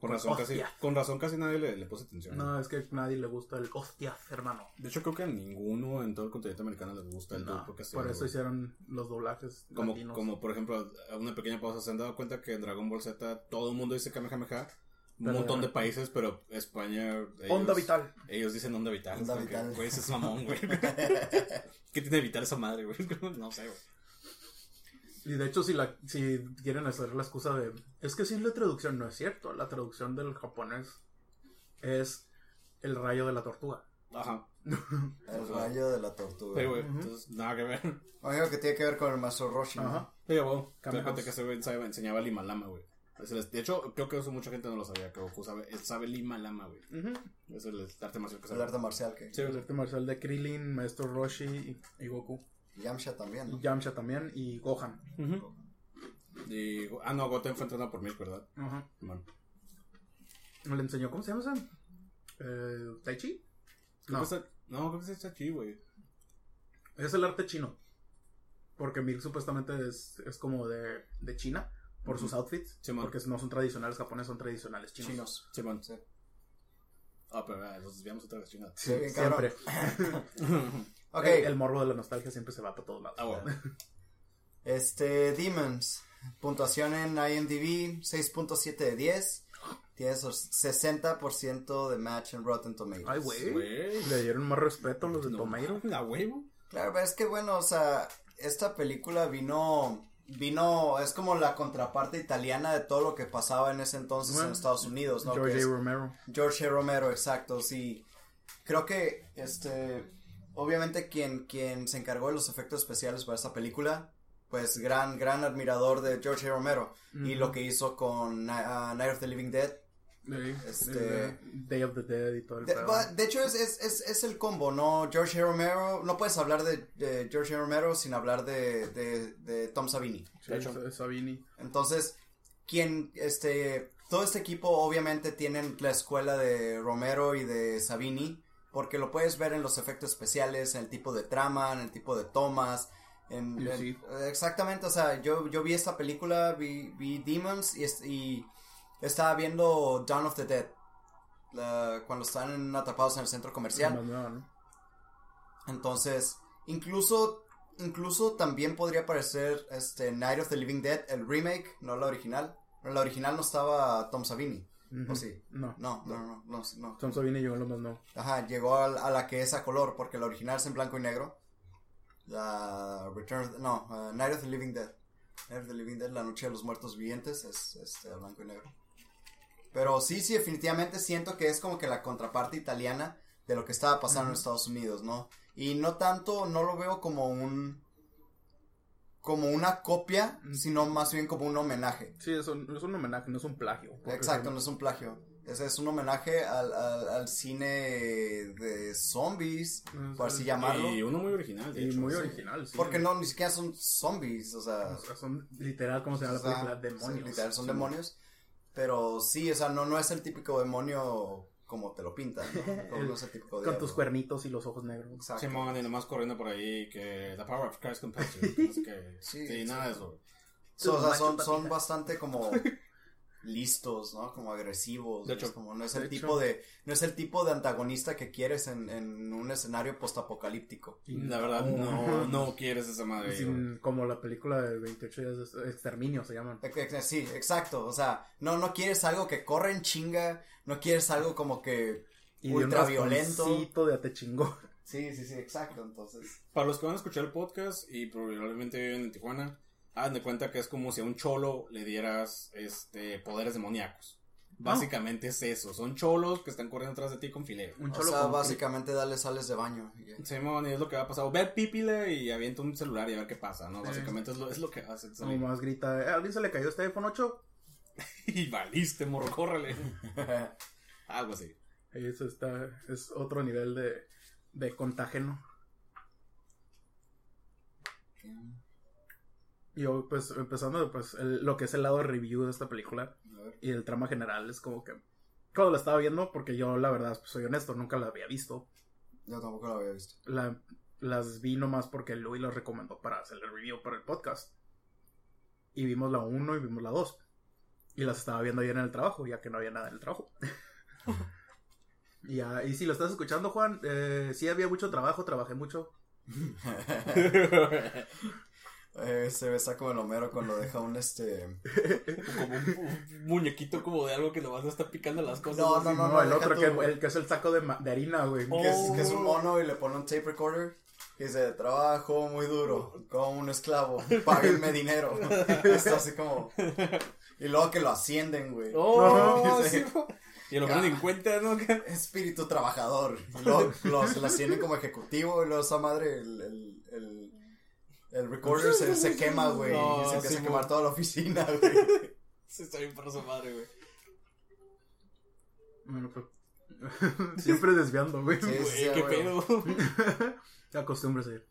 Con razón, casi, con razón casi nadie le, le puso atención. No, es que a nadie le gusta el hostia, hermano. De hecho, creo que a ninguno en todo el continente americano les gusta el No, por eso hicieron los doblajes Como, latinos. como por ejemplo, a una pequeña pausa, ¿se han dado cuenta que en Dragon Ball Z todo el mundo dice Kamehameha? Un Pero- montón de países, pero España... ellos- Onda vital. Ellos dicen onda vital. Onda vital. Güey, ese es mamón, güey. ¿Qué tiene de vital esa madre, güey? No sé, güey. Y de hecho, si, la, si quieren hacer la excusa de. Es que si es la traducción, no es cierto. La traducción del japonés es el rayo de la tortuga. Ajá. El rayo de la tortuga. Sí, güey. Entonces, nada que ver. Oigo que tiene que ver con el Maestro Roshi. ¿no? Ajá. Sí, güey. Te Kame das cuenta House. que ese güey sabe- enseñaba Lima Lama, güey. El- De hecho, creo que eso mucha gente no lo sabía, que Goku sabe, él sabe Lima Lama, güey. Ujú. Es el arte marcial que El sabe. arte marcial que. Sí, El arte marcial de Krillin, Maestro Roshi y, y Goku. Yamcha también. ¿no? Yamcha también y Gohan. Ujú. Y, ah, no, Goten fue entrenado por Milk, ¿verdad? Ajá. Bueno. Le enseñó, ¿cómo se llama ese? Eh, ¿Tai Chi? Creo No, que no, creo que está aquí, güey. es el arte chino. Porque Milk supuestamente es, es como de, de China por sus outfits. Simón. porque no son tradicionales japoneses, son tradicionales chinos. Chinos. Simón. Sí. Ah, pero ah, nos desviamos otra vez, chingada. Sí. Siempre. Ok. El, el morbo de la nostalgia siempre se va para todos lados. Ah, bueno. Este, Demons. Puntuación en IMDb, 6.7 de 10. Tiene esos 60% de match en Rotten Tomatoes. Ay, güey. Le dieron más respeto a los de No, Tomeiro. A huevo. Claro, pero es que bueno, o sea, esta película vino, vino, es como la contraparte italiana de todo lo que pasaba en ese entonces en Bueno, Estados Unidos, ¿no? George A. Romero. George A. Romero, exacto, sí. Creo que, este, obviamente quien, quien se encargó de los efectos especiales para esta película, pues gran, gran admirador de George A. Romero. Y lo que hizo con ah, Night of the Living Dead. Sí, Este- Day of the Dead y todo el De, de hecho, es, es, es, es el combo, ¿no? George A. Romero, no puedes hablar de, de George A. Romero sin hablar de, de, de Tom Savini. Sí, de hecho. Sa- Savini. Entonces, quien, este, todo este equipo obviamente tienen la escuela de Romero y de Savini, porque lo puedes ver en los efectos especiales, en el tipo de trama, en el tipo de tomas, en, exactamente, o sea, yo, yo vi esta película, vi, vi Demons y, es- y estaba viendo Dawn of the Dead, la- cuando están atrapados en el centro comercial. Nueva, ¿no? Entonces, incluso, incluso también podría aparecer este Night of the Living Dead, el remake, no la original. En la original no estaba Tom Savini. ¿O sí? No. No, no, no, no. Tom Savini llegó lo más no. Ajá, llegó a, a la que es a color, porque la original es en blanco y negro. La Return of the- no, uh, Night of the Living Dead. Night of the Living Dead, la noche de los muertos vivientes, es a blanco y negro. Pero sí, sí, definitivamente siento que es como que la contraparte italiana de lo que estaba pasando en Estados Unidos, ¿no? Y no tanto, no lo veo como un, como una copia, sino más bien como un homenaje. Sí, es un, es un homenaje, no es un plagio. Exacto, no es un plagio. Ese es un homenaje al, al, al cine de zombies, por así Es- llamarlo. Y uno muy original, de Y hecho. muy sí. original, sí. Porque no, ni siquiera son zombies, o sea, O sea, son literal, ¿cómo se llama o sea, la película? Demonios. sí, literal, son Sí. demonios. Pero sí, o sea, no, no es el típico demonio como te lo pintan, ¿no? Como no es el típico Con diablo. tus cuernitos y los ojos negros. Exacto. Simón y nomás corriendo por ahí que The Power of Christ compels que, Sí, sí, sí. nada de eso. So, o sea, son, son bastante como listos, ¿no? Como agresivos. De hecho. como, no es De el hecho. tipo de, no es el tipo de antagonista que quieres en, en un escenario postapocalíptico. La verdad, no, no quieres esa madre. como la película de 28 días de exterminio se llaman. Sí, exacto. O sea, no, no quieres algo que corre en chinga, no quieres algo como que Y de un ultraviolento. rasponcito de te chingó. Sí, sí, sí, exacto. Entonces, Para los que van a escuchar el podcast y probablemente viven en Tijuana, hagan de cuenta que es como si a un cholo le dieras este poderes demoníacos. Básicamente es eso, son cholos que están corriendo atrás de ti con filero. Un o cholo sea, con- básicamente darle sales de baño. y ya. Simón, y es lo que va a pasar. Ve pípile y avienta un celular y a ver qué pasa, ¿no? Sí. Básicamente es lo, es lo que hace. Nomás grita, "Eh, ¿a alguien se le cayó este iPhone 8? Y valiste, morro, córrele. Algo así. Eso está, es otro nivel de, de contágeno. Y yo, pues, empezando, pues, el- lo que es el lado de review de esta película y el trama general, es como que, cuando la estaba viendo, porque yo, la verdad, pues, soy honesto, nunca la había visto. Yo tampoco lo había visto. La, las vi nomás porque Louis las recomendó para hacer el review para el podcast. Y vimos la 1 y vimos la 2. Y las estaba viendo ayer en el trabajo, ya que no había nada en el trabajo. y, ya- y si lo estás escuchando, Juan, eh, sí había mucho trabajo, trabajé mucho. Eh, se besa como el Homero cuando deja un este. como un, un muñequito como de algo que nomás le está picando las cosas. No, así. no, No, el otro, tu- que, el que es el saco de, de harina, güey. Oh. Que es, que es un mono y le pone un tape recorder. Dice, trabajo muy duro, como un esclavo, páguenme dinero. Está así como... Y luego que lo ascienden, güey. Oh, Dice, sí, y lo ponen en cuenta, ¿no? espíritu trabajador. Y luego los, lo ascienden como ejecutivo y luego esa madre, el, el, el, el recorder se, se quema, güey. No, y se empieza sí, a quemar mo- toda la oficina, güey. Sí, está bien para su madre, güey. Bueno, pues. Siempre desviando, güey. Sí, sí, qué güey. pues, pedo. Acostúmbrese.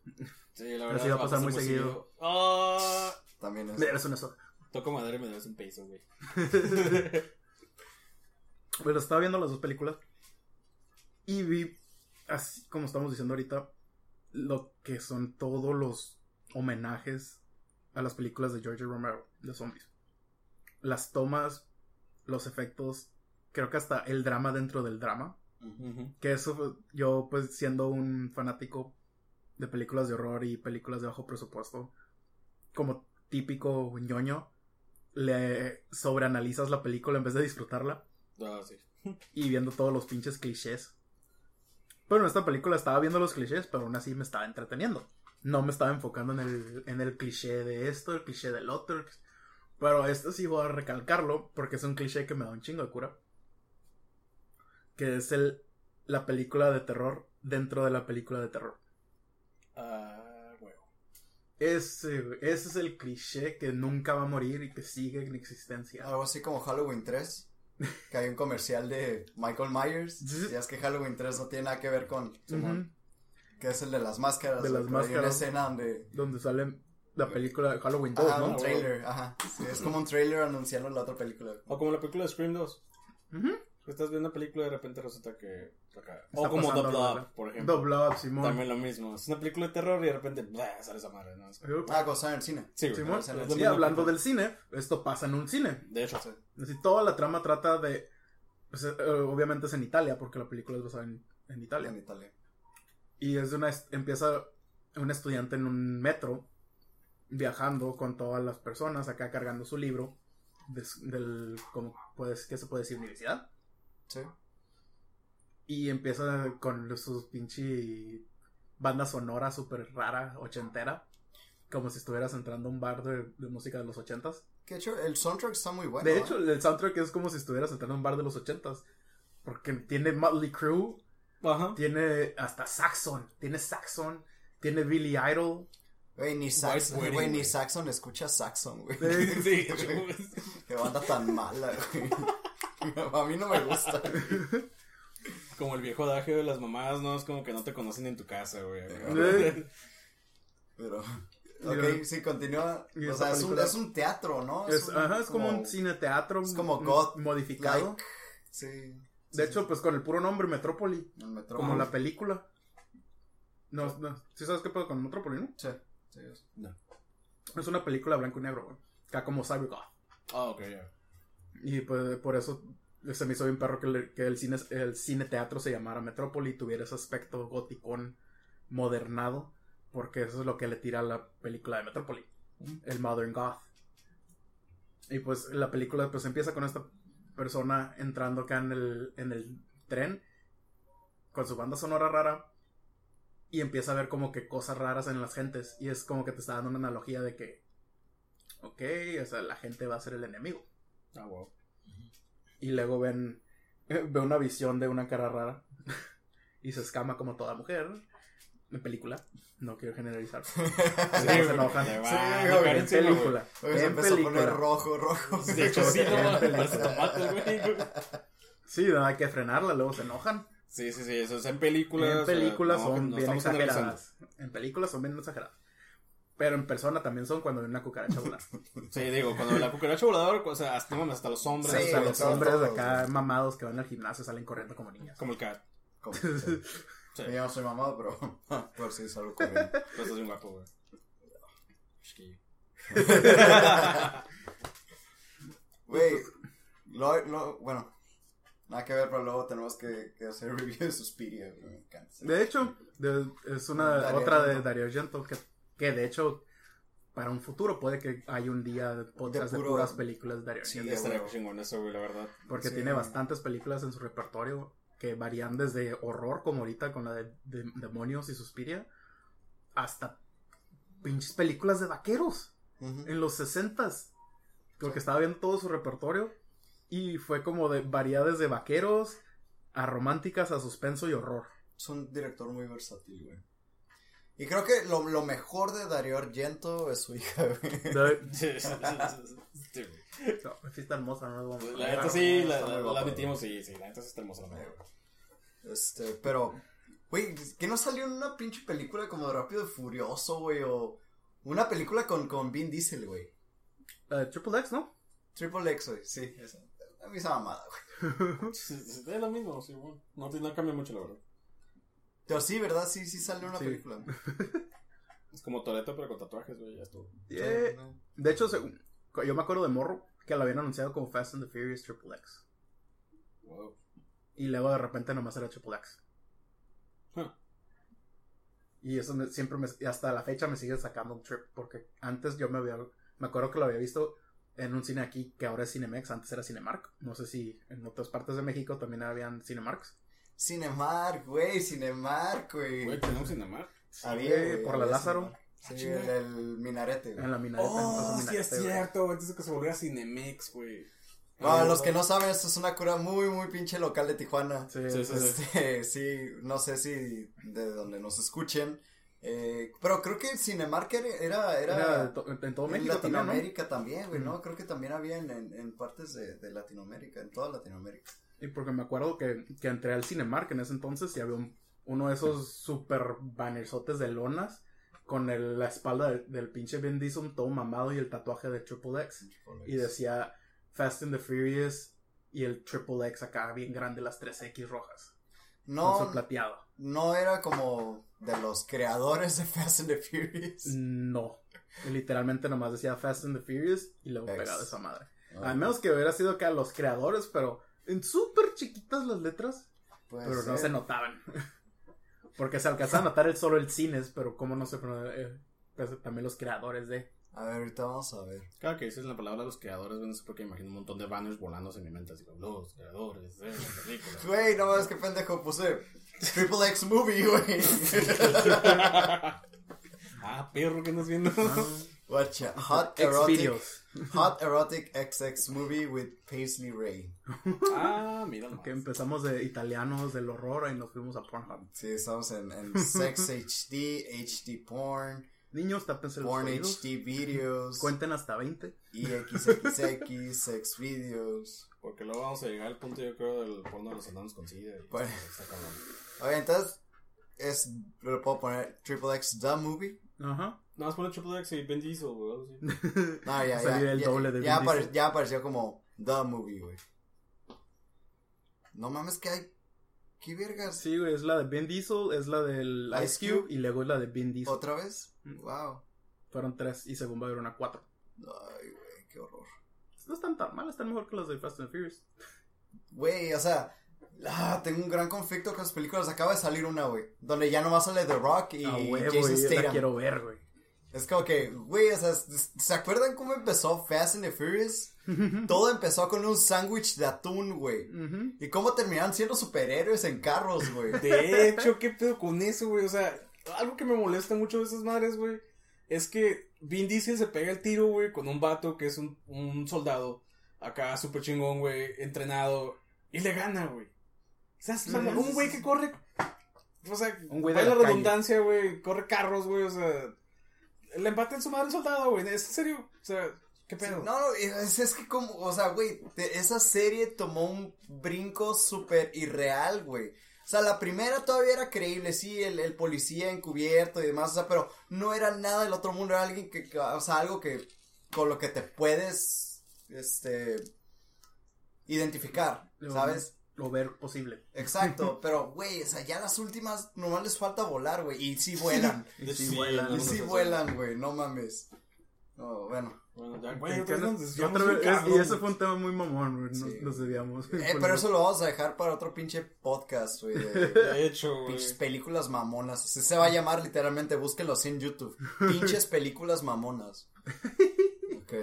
Sí, la Así verdad. va a pasar muy seguido. Ah, También es... Mira, es una soda. Toco madera y me debes un peso, güey. Pero estaba viendo las dos películas y vi, así como estamos diciendo ahorita, lo que son todos los homenajes a las películas de George Romero de zombies. Las tomas, los efectos, creo que hasta el drama dentro del drama. Que eso, yo pues siendo un fanático de películas de horror y películas de bajo presupuesto, como típico ñoño, le sobreanalizas la película en vez de disfrutarla Ah, sí. y viendo todos los pinches clichés. Pero en esta película estaba viendo los clichés, pero aún así me estaba entreteniendo. No me estaba enfocando en el, en el cliché de esto, el cliché del otro. Pero esto sí voy a recalcarlo, porque es un cliché que me da un chingo de cura. Que es el, la película de terror dentro de la película de terror. Ah, huevo. Ese, ese es el cliché que nunca va a morir y que sigue en existencia. Algo así como Halloween 3. Que hay un comercial de Michael Myers. Y es que Halloween 3 no tiene nada que ver con... Que es el de las máscaras. De las pero Hay una máscaras. escena donde... Donde sale la película de Halloween 2, Ajá, ¿no? un trailer, ajá. Sí, es como un trailer anunciando la otra película. O como la película de Scream 2. Ujú. Estás viendo una película y de repente resulta que. acá. O como The Blob, por ejemplo. The Blob, Simón. También lo mismo. Es una película de terror y de repente blah, sale esa madre, ¿no? Ah, cosa en el cine. Sí. Simón. Es Y mismo hablando del cine, esto pasa en un cine. De hecho, Sí. Así, toda la trama trata de. pues, eh, obviamente es en Italia, porque la película es basada en, en Italia. En Italia. Y es de una. est- Empieza un estudiante en un metro, viajando con todas las personas, acá cargando su libro. del. Como, pues, ¿Qué se puede decir? Universidad. Sí. Y empieza con sus pinche banda sonora súper rara, ochentera. Como si estuvieras entrando a un bar de, de música de los ochentas. Que de hecho, el soundtrack está muy bueno. de ¿eh? hecho, el soundtrack es como si estuvieras entrando a un bar de los ochentas. Porque tiene Motley Crue, Ajá. tiene hasta Saxon, tiene Saxon, tiene Billy Idol. Güey, ni, Saxon, güey, ni. Saxon escucha Saxon, güey. Sí, Qué banda tan mala, güey. A mí no me gusta. como el viejo adagio de las mamás, ¿no? Es como que no te conocen en tu casa, güey. Pero. Ok, sí, continúa. O sea, es un, es un teatro, ¿no? Es, un- ajá, es como, un cine teatro. es como God, modificado. like, sí. de hecho, pues con el puro nombre Metrópoli. Como la película. No, no. ¿Sí sabes qué pedo con Metrópoli, no? Sí, sí. es. Es una película blanco y negro, güey. Acá como Cybergoth. Ah, ok, ya. Y pues por eso se me hizo bien perro que, le- que el cine el cine teatro se llamara Metrópoli y tuviera ese aspecto goticón modernado. Porque eso es lo que le tira a la película de Metrópoli. El Modern Goth. Y pues la película pues empieza con esta persona entrando acá en el, en el tren. Con su banda sonora rara. Y empieza a ver como que cosas raras en las gentes. Y es como que te está dando una analogía de que. Ok, o sea, la gente va a ser el enemigo. Ah, wow. Y luego ven, ve una visión de una cara rara. y se escama como toda mujer. En película. No quiero generalizar. Sí, se enojan. Sí, En película. Se En empezó a poner película. rojo, rojo. De hecho, sí. Sí, no hay que frenarla, luego se enojan. Sí, sí, sí, eso es en películas. en o sea, películas no, son no bien exageradas. En películas son bien exageradas. Pero en persona también son cuando ven una cucaracha volar. Sí, digo, cuando la cucaracha voladora, o sea, hasta, no mames, hasta los hombres. Sí, Hasta los hombres todo, acá mamados que van al gimnasio salen corriendo como niñas. Como el cat. Como- sí. Sí, Yo no soy mamado, pero. Pero sí, salgo corriendo. pero estás bien guapo, güey. Chiquillo. Güey, lo, lo, bueno, nada que ver, pero luego tenemos que, que hacer review de Suspiria, güey, me encanta. De hecho, de- es una Dario otra de. Dario Argento que, que de hecho para un futuro puede que haya un día de podcast de, puro- puras películas de Dario Sí, de Estaría chingón eso, güey, la verdad. porque sí. tiene bastantes películas en su repertorio que varían desde horror como ahorita con la de, de- demonios y Suspiria hasta pinches películas de vaqueros en los 60s. Porque estaba viendo todo su repertorio y fue como de variedades de vaqueros a románticas, a suspenso y horror. Es un director muy versátil, güey. Y creo que lo, lo mejor de Darío Argento es su hija, güey. De- Sí, sí, sí, sí, güey. no, sí está hermosa, no Pues, Bueno, La neta claro. sí, la, la- la sí, sí, la neta sí está hermosa la güey. Este, pero, güey, ¿qué no salió en una pinche película como de Rápido y Furioso, güey? O una película con, con Vin Diesel, güey. La Triple X, ¿no? Triple X, güey, sí. Esa. A mí esa mamada, güey. Sí, sí, Es lo mismo, sí, bueno. No, no cambia mucho, la verdad. Pero sí, ¿verdad? Sí, sí salió una Sí. película. Es como Toreto, pero con tatuajes, güey, ya estuvo. Sí, no. de hecho, según- yo me acuerdo de Morro que la habían anunciado como Fast and the Furious Triple X. Wow. Y luego de repente nomás era Triple X. Huh. Y eso me- siempre me, hasta la fecha me sigue sacando un trip. Porque antes yo me había. Me acuerdo que lo había visto en un cine aquí que ahora es Cinemex. Antes era Cinemark. No sé si en otras partes de México también habían Cinemarks. Cinemark, güey, Cinemark, güey. Güey, tenemos Cinemark. Había, Sí, güey, por la Lázaro. Cinemark. Sí, chinga. el, el minarete, güey. En la minareta. Oh, entonces, sí, es minarete, güey. cierto. Antes de que se volviera Cinemex, güey. Para los que no saben, esto es una cura muy, muy pinche local de Tijuana. Sí, Sí, sí, sí, sí. Este, sí, no sé si de donde nos escuchen. eh, pero creo que Cinemark era, era, era to- en todo en México también, ¿no? Latinoamérica también, güey, ¿no? Ujú. Creo que también había en, en, en partes de, de Latinoamérica, en toda Latinoamérica. Y porque me acuerdo que, que entré al Cinemark en ese entonces y había un- uno de esos super bannersotes de lonas con el- la espalda del, del pinche Vin Diesel todo mamado y el tatuaje de Triple X. Y decía Fast and the Furious y el Triple X acá bien grande, las 3X rojas. No, plateado. no era como de los creadores de Fast and the Furious. No. Literalmente nomás decía Fast and the Furious y luego X. pegado esa madre. Ah, A menos que hubiera sido acá los creadores, pero en súper chiquitas las letras. puede pero no ser. se notaban. Porque se alcanza a notar el solo el cines, pero como no se eh, pues, también los creadores de. A ver, ahorita vamos a ver. Cada que dices la palabra los creadores, no sé por qué imagino un montón de banners volándose en mi mente. Así como, los creadores de la película. Güey, no mames, qué pendejo, puse Triple X Movie, güey. ah, perro, ¿qué andas viendo? Watcha, Hot Erotic. Hot Erotic XX Movie with Paisley Ray. ah, mira nomás. Que empezamos de italianos del horror y nos fuimos a Pornhub. Sí, estamos en, en Sex HD, HD Porn, Niños, tápense los Porn oídos. HD Videos, Cuenten hasta 20. IXXX, Sex Videos. Porque luego vamos a llegar al punto, yo creo, del porno de los enanos con sida. y- Bueno. Oye, entonces, es, lo puedo poner Triple X The Movie. Ajá. No, más pone Triple X y Ben Diesel, güey. No, ya, ya, Salió el ya, doble de ya, apare- Diesel. ya apareció como The Movie, güey. No mames que hay. ¿Qué vergas? Sí, güey, es la de Ben Diesel, es la del Ice Ice Cube Cube. y luego es la de Ben Diesel. ¿Otra vez? Mm. Wow. Fueron tres y según va a haber una cuatro. Ay, güey, qué horror. No están tan mal, están mejor que las de Fast and Furious. Güey, o sea, ah, tengo un gran conflicto con las películas. Acaba de salir una, güey, donde ya nomás sale The Rock y A huevo, Jason güey, la Statham. quiero ver, güey. Es como que, güey, o sea, ¿se acuerdan cómo empezó Fast and the Furious? Todo empezó con un sándwich de atún, güey. Y cómo terminaron siendo superhéroes en carros, güey. De hecho, ¿qué pedo con eso, güey? O sea, algo que me molesta mucho de esas madres, güey, es que Vin Diesel se pega el tiro, güey, con un vato que es un, un soldado, acá súper chingón, güey, entrenado, y le gana, güey. O sea, un güey que corre, o sea, Un güey de vaya la redundancia, güey, corre carros, güey, o sea, le empate en su madre el soldado, güey, es en serio, o sea, ¿qué pedo? No, no, es, es que como, o sea, güey, te- esa serie tomó un brinco súper irreal, güey. O sea, la primera todavía era creíble, sí, el, el policía encubierto y demás, o sea, pero no era nada del otro mundo, era alguien que, que- o sea, algo que, con lo que te puedes, este, identificar, ¿sabes? Lo ver posible. Exacto, pero, güey, o sea, ya las últimas nomás les falta volar, güey, y sí vuelan, Y sí Sí, vuelan. y sí vuelan, güey, no mames. No, bueno. Bueno, ya, ¿En güey, qué otra vez cabrón, y ese güey. fue un tema muy mamón, güey. Nos, Sí. nos desviamos. Eh, pero eso lo vamos a dejar para otro pinche podcast, güey, de De hecho, güey. pinches películas mamonas. Así se va a llamar literalmente, búsquenlo así en YouTube. Pinches películas mamonas. Ok,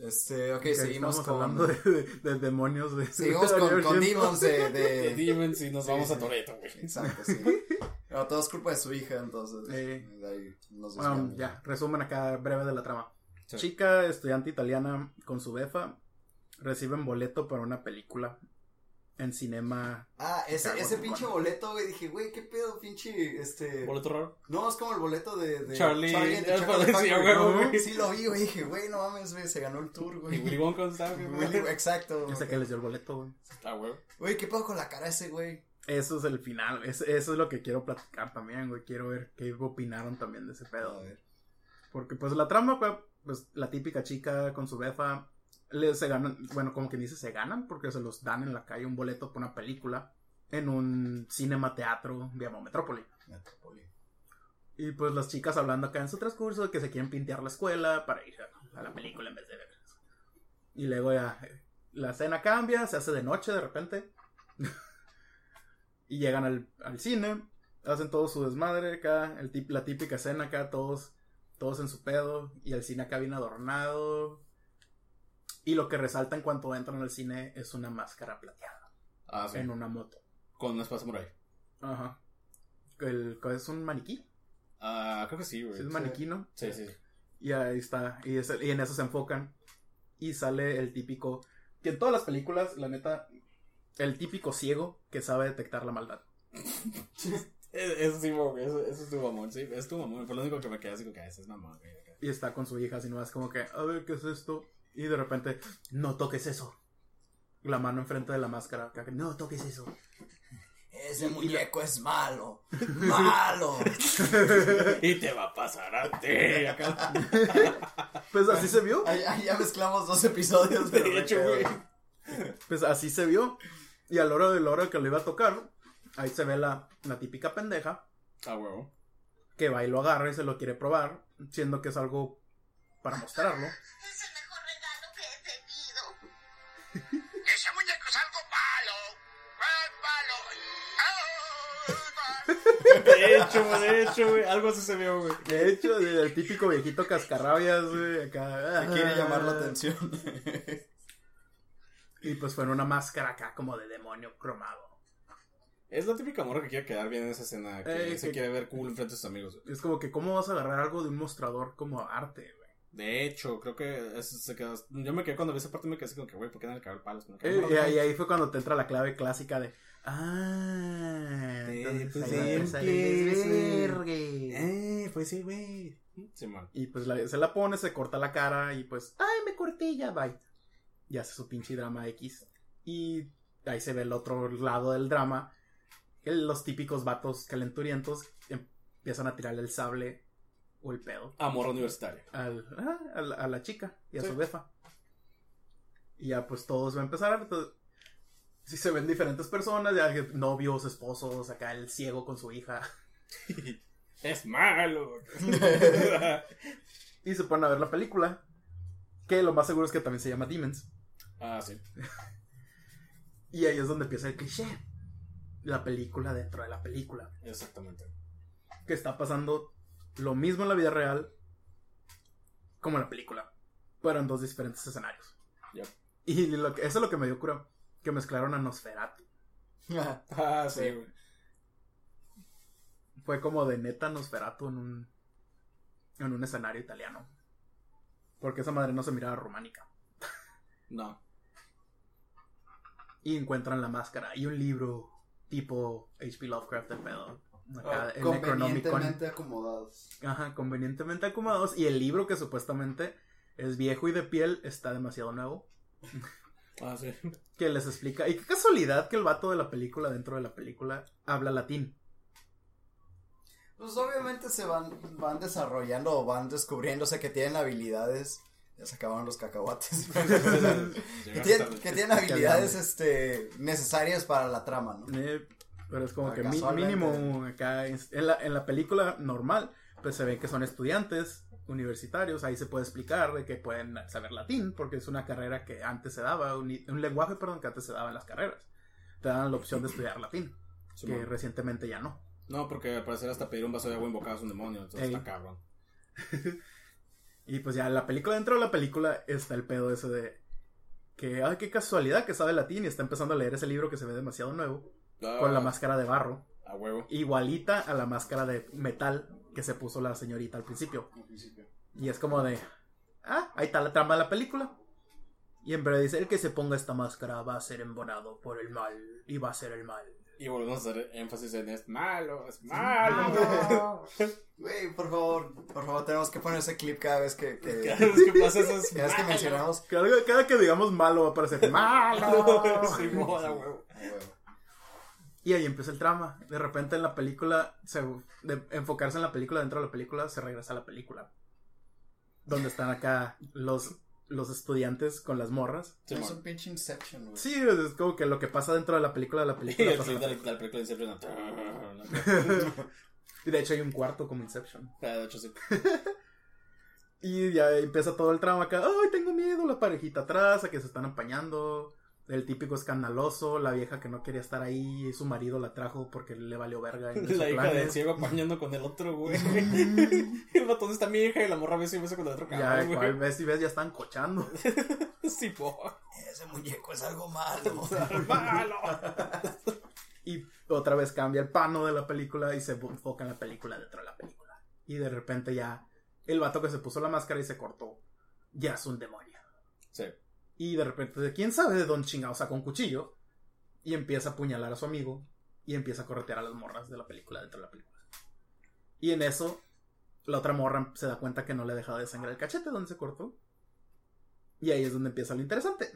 este, ok, Que seguimos estamos con... hablando de, de- de demonios. De, Seguimos con, con. Demons de... De de- Demons y nos Sí, vamos sí. a Toreto, güey. Exacto, sí. Pero todo es culpa de su hija, entonces. Eh. de ahí nos Bueno, ya, resumen acá breve de la trama. Sí. Chica, estudiante italiana con su befa, reciben boleto para una película en cinema. Ah, ese, ese pinche boleto, güey. Dije, güey, qué pedo, pinche. Este. ¿Boleto raro? No, es como el boleto de. de Charlie- Chocolate parecía, Factory, güey, ¿no? güey. Sí, lo vi, güey. Dije, güey, no mames, güey. Se ganó el tour, ¿Y güey. Willy Wonka está? Willy- Exacto. Ese que les dio el boleto, güey. Ah, güey. Güey, ¿qué pedo con la cara ese, güey? Eso es el final. es- eso es lo que quiero platicar también, güey. Quiero ver qué opinaron también de ese pedo. A ver. Porque pues la trama, güey, pues la típica chica con su befa, le, se ganan, bueno, como quien dice, se ganan porque se los dan en la calle un boleto por una película en un cinema teatro, digamos, Metrópoli. Metrópoli. Y pues las chicas hablando acá en su transcurso de que se quieren pintear la escuela para ir a, la película en vez de ver. Y luego ya eh, la escena cambia, se hace de noche de repente. y llegan al, al cine, hacen todo su desmadre acá, el la típica escena acá, todos, todos en su pedo. Y el cine acá bien adornado. Y lo que resalta en cuanto entran al cine es una máscara plateada Ah, sí. en una moto. Con una espada samurai. Ajá. El, es un maniquí. Ah, creo que sí, güey. Es maniquí, ¿no? Sí, sí. Y ahí está. Y, es- y en eso se enfocan. Y sale el típico. Que en todas las películas, la neta. El típico ciego que sabe detectar la maldad. E- Eso sí, güey. Eso, eso es tu mamón, sí. Es tu mamón. Fue lo único que me quedé así como que "Ah, es mamón, güey. acá". Y está con su hija, así nomás como que, a ver, ¿qué es esto? Y de repente, no toques eso. La mano enfrente de la máscara. No toques eso. Ese muñeco es malo. ¡Malo! Y te va a pasar a ti. Acá. Pues así se vio. Ya mezclamos dos episodios de De hecho, güey. Pues así se vio. Y a la hora de la hora que lo iba a tocar, ahí se ve la, la típica pendeja Ah, huevo. que va y lo agarra y se lo quiere probar, siendo que es algo para mostrarlo. De hecho, de hecho, güey. Algo así se vio, güey. De hecho, el típico viejito cascarrabias, güey, acá. Que quiere llamar la atención. Y pues fue en una máscara acá como de demonio cromado. Es la típica morra que quiere quedar bien en esa escena. Que Eh, se que- quiere ver cool enfrente de sus amigos. güey. Es como que, ¿cómo vas a agarrar algo de un mostrador como arte, güey? De hecho, creo que eso se quedó. Yo me quedé cuando vi esa parte, me quedé así como que, güey, ¿por qué no le cagó palos? Como que, Eh, "No, y, no". ahí, ahí fue cuando te entra la clave clásica de. Ah. Sí, entonces pues sí. Eh, pues sí, güey. Sí, man. Y pues la- se la pone, se corta la cara y pues, ay, me corté ya, bye. Y hace su pinche drama X. Y ahí se ve el otro lado del drama. El- los típicos vatos calenturientos empiezan a tirarle el sable o el pedo Amor universitario. al, ah, a, la, a la chica y a Sí. su befa. Y ya pues todos va a empezar. Entonces, si se ven diferentes personas, ya novios, esposos, acá el ciego con su hija. Es malo. Y se ponen a ver la película. Que lo más seguro es que también se llama Demons. ah, sí. Y ahí es donde empieza el cliché. La película dentro de la película. Exactamente. Que está pasando lo mismo en la vida real como en la película. Pero en dos diferentes escenarios. Yep. Y lo que, eso es lo que me dio cura. Que mezclaron a Nosferatu. Ah, sí, güey. Fue como de neta Nosferatu en un, en un escenario italiano. Porque esa madre no se miraba románica. No. Y encuentran la máscara y un libro tipo H.P. Lovecraft el pedo. Acá, el Necronomicon. Convenientemente acomodados. Ajá, convenientemente acomodados. Y el libro que supuestamente es viejo y de piel está demasiado nuevo. Ah, sí. Que les explica. Y qué casualidad que el vato de la película, dentro de la película, habla latín. Pues obviamente se van, van desarrollando o van descubriéndose que tienen habilidades. Ya se acabaron los cacahuates. que, tienen, tarde. que tienen habilidades este, necesarias para la trama, ¿no? Eh, pero es como Ah, que mínimo acá. En la, en la película normal, pues se ve que son estudiantes universitarios. Ahí se puede explicar de que pueden saber latín, porque es una carrera que antes se daba, un, un lenguaje, perdón, que antes se daba en las carreras. Te dan la opción de estudiar latín, Sí, que man. recientemente ya no. No, porque al parecer hasta pedir un vaso de agua invocado es un demonio. Entonces Ey. está cabrón. Y pues ya la película, dentro de la película, está el pedo ese de que, ay, qué casualidad que sabe latín y está empezando a leer ese libro que se ve demasiado nuevo, con la Ah, máscara de barro. A huevo. igualita a la máscara de metal que se puso la señorita al principio. Al principio. Y es como de, ah, ahí está la trama de la película. Y en breve dice, el que se ponga esta máscara va a ser embonado por el mal y va a ser el mal. Y volvemos a hacer énfasis en es malo, es malo. Güey, por favor, por favor, tenemos que poner ese clip cada vez que, que, Cada vez que pasa eso es cada vez que mencionamos. Cada, cada que digamos malo va a parecer malo. Sí, moda, huevo. Y ahí empieza el trama. De repente en la película, se, de enfocarse en la película dentro de la película, se regresa a la película. Donde están acá los, los estudiantes con las morras. Sí, es un pinche Inception, güey. Sí, es como que lo que pasa dentro de la película de la película. de la, Inception. película. Y de hecho hay un cuarto como Inception. Ah, De hecho, sí. Y ya empieza todo el trama acá. Ay, tengo miedo. La parejita atrás, a que se están apañando. El típico escandaloso, la vieja que no quería estar ahí, y su marido la trajo porque le valió verga. en La hija planes. del ciego apañando con el otro, güey. el batón está mi hija y la morra besa y besa con el otro Ya, cabrón, cual güey. ves y ves, ya están cochando. Sí, po. Ese muñeco es algo malo. Malo. Y otra vez cambia el pano de la película y se enfoca en la película dentro de la película. Y de repente ya el vato que se puso la máscara y se cortó, ya es un demonio. Sí. Y de repente, quién sabe de dónde chingado saca un cuchillo y empieza a apuñalar a su amigo y empieza a corretear a las morras de la película dentro de la película. Y en eso, la otra morra se da cuenta que no le ha dejado de sangrar el cachete donde se cortó. Y ahí es donde empieza lo interesante.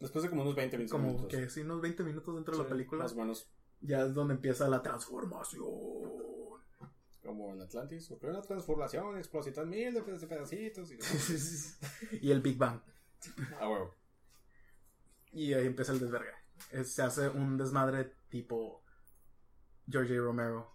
Después de como unos 20 minutos. Como que sí, unos 20 minutos dentro de la película. Más o menos Ya es donde empieza la transformación. como en Atlantis. Ocurrió una transformación, explosión mil de ped- pedacitos. Y... y el Big Bang. A huevo. Y ahí empieza el desvergue. Es- se hace un desmadre tipo George A. Romero.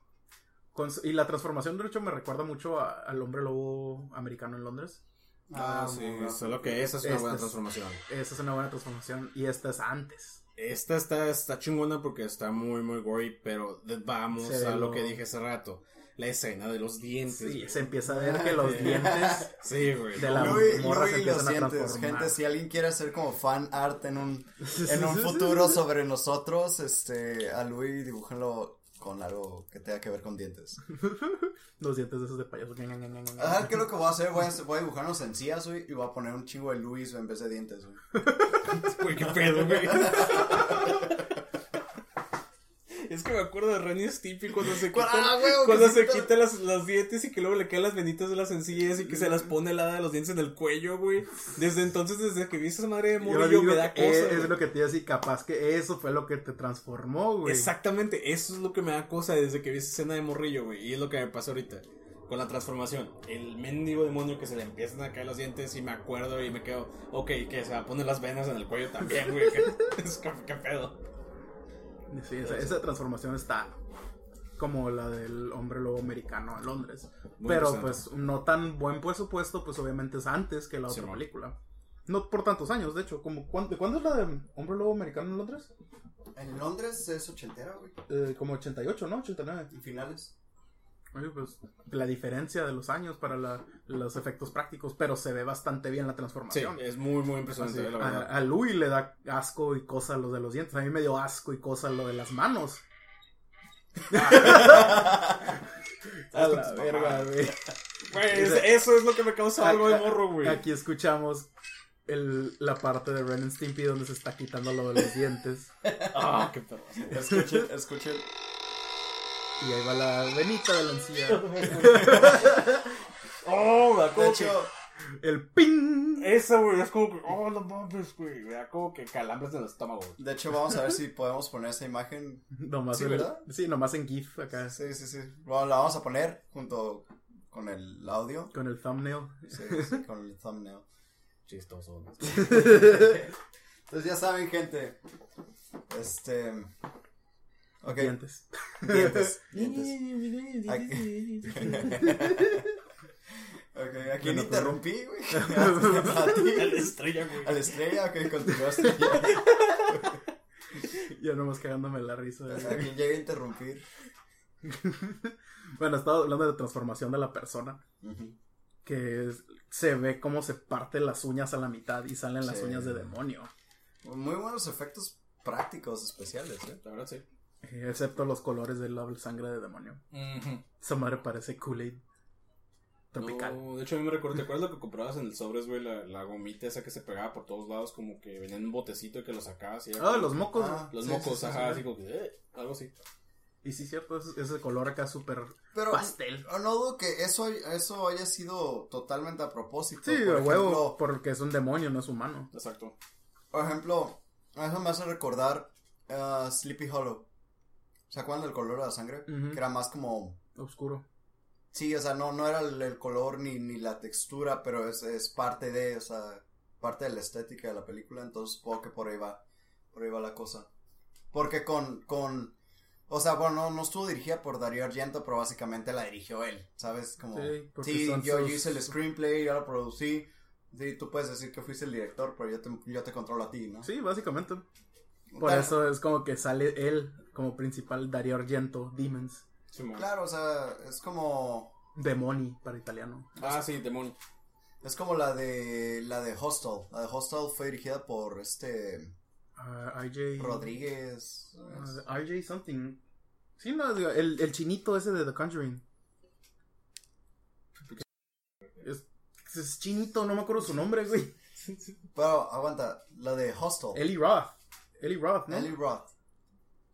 Con y la transformación, de hecho, me recuerda mucho a- al hombre lobo americano en Londres. Ah, sí. bueno. Solo que esa es una buena es- transformación. Esa es una buena transformación. Y esta es antes. Esta está, está chingona porque está muy, muy gory, pero vamos a lo lo- que dije hace rato. La escena de los dientes. Sí, se empieza a ver que los dientes Sí, güey. de la Louis, morra se Louis los empiezan a transformar. Gente, si alguien quiere hacer como fan art en un, en un futuro sobre nosotros, este, a Louis dibújenlo con algo que tenga que ver con dientes. Los dientes de esos de payaso. Ajá, ¿qué es lo que voy a hacer? Voy a, voy a dibujar unos encías, güey, y voy a poner un chingo de Louis en vez de dientes, güey. Güey, qué pedo, güey. Es que me acuerdo de Ren y Stimpy cuando se quita, Ah, huevo, cuando se se quita- quita las, los dientes y que luego le caen las venitas de las encías y que se las pone helada de los dientes en el cuello, güey. Desde entonces, desde que vi esa madre de digo me da cosa. es, güey. lo que te iba a decir, capaz que eso fue lo que te transformó, güey. Exactamente, eso es lo que me da cosa desde que vi esa escena de morrillo, güey. Y es lo que me pasa ahorita. Con la transformación. El mendigo demonio que se le empiezan a caer los dientes y me acuerdo y me quedo, ok, que se va a poner las venas en el cuello también, güey. ¿Qué, es que- qué pedo? Sí, esa, esa transformación está como la del hombre lobo americano en Londres. Muy Pero pues no tan buen presupuesto, pues obviamente es antes que la otra película. No por tantos años, de hecho. Como, ¿cuándo, ¿Cuándo es la de hombre lobo americano en Londres? En Londres es ochentera, güey. Eh, como 88, ¿no? 89. Y finales. Oye, pues la diferencia de los años para la- los efectos prácticos, pero se ve bastante bien la Sí, transformación. es muy, muy impresionante, Así, la a, verdad. a Louis le da asco y cosa lo de los dientes. A mí me dio asco y cosa lo de las manos. a la verga, güey. Güey, es- eso es lo que me causa algo de morro, güey. Aquí escuchamos el- la parte de Ren and Stimpy donde se está quitando lo de los dientes. Ah, qué perro. Escuchen, escuchen. Y ahí va la venita de la encía. Oh, me da De hecho, El ping. Eso, güey, es como que... Oh, no mames, güey. Me da como que calambres en el estómago, güey. de hecho, vamos a ver si podemos poner esa imagen. Nomás Sí, en- ¿verdad? sí, nomás en GIF acá. Sí, sí, sí. Bueno, la vamos a poner junto con el audio. Con el thumbnail. Sí, sí, con el thumbnail. Chistoso. Entonces ya saben, gente. Este. Dientes. Dientes. Dientes. Aquí. ok, ¿a quién Bueno, interrumpí, güey? A. La estrella, güey. A la estrella, ok, continúa estrella. Ya nomás cagándome la risa. ¿A quién llega a interrumpir? Bueno, estaba hablando de transformación de la persona. Que se ve cómo se parte las uñas a la mitad y salen las uñas de demonio. Muy buenos efectos prácticos especiales, ¿eh? La verdad, sí. Excepto los colores de la sangre de demonio. Esa madre parece Kool-Aid. Tropical. No, de hecho, a mí me recuerdo, ¿te acuerdas lo que comprabas en el sobres, güey? La, la gomita esa que se pegaba por todos lados, como que venía en un botecito y que lo sacabas y era Ah, los mocos. Ah, Los sí, mocos, sí, sí, ajá, sí. así como que, eh, algo así. Y sí, cierto, ese, ese color acá súper Pero pastel. no dudo que eso, eso haya sido totalmente a propósito. Sí, por a huevo, ejemplo- porque es un demonio, no es humano. Exacto. Por ejemplo, eso me hace recordar uh, Sleepy Hollow. ¿Se acuerdan del color de la sangre? Que era más como... Oscuro. Sí, o sea, no, no era el, el color ni, ni la textura, pero es, es parte de, o sea, parte de la estética de la película, entonces supongo que por ahí va, por ahí va la cosa. Porque con, con, o sea, bueno, no, no estuvo dirigida por Darío Argento, pero básicamente la dirigió él, ¿sabes? Como, Sí, sí, yo, hice el screenplay, yo lo producí, sí, tú puedes decir que fuiste el director, pero yo te, yo te controlo a ti, ¿no? Sí, básicamente. Por Tal- eso es como que sale él como principal Dario Argento, Demons. Sí. Claro, o sea, es como, Demoni para italiano. Ah, sí, demonio. es como la de, la de Hostel, la de Hostel fue dirigida por este... Ah, RJ. Rodríguez. ah, RJ something. Sí, no, digo, el, el chinito ese de The Conjuring. Es, es chinito, no me acuerdo su nombre, güey. Pero, aguanta, la de Hostel. Eli Roth. Eli Roth, ¿no? Eli Roth.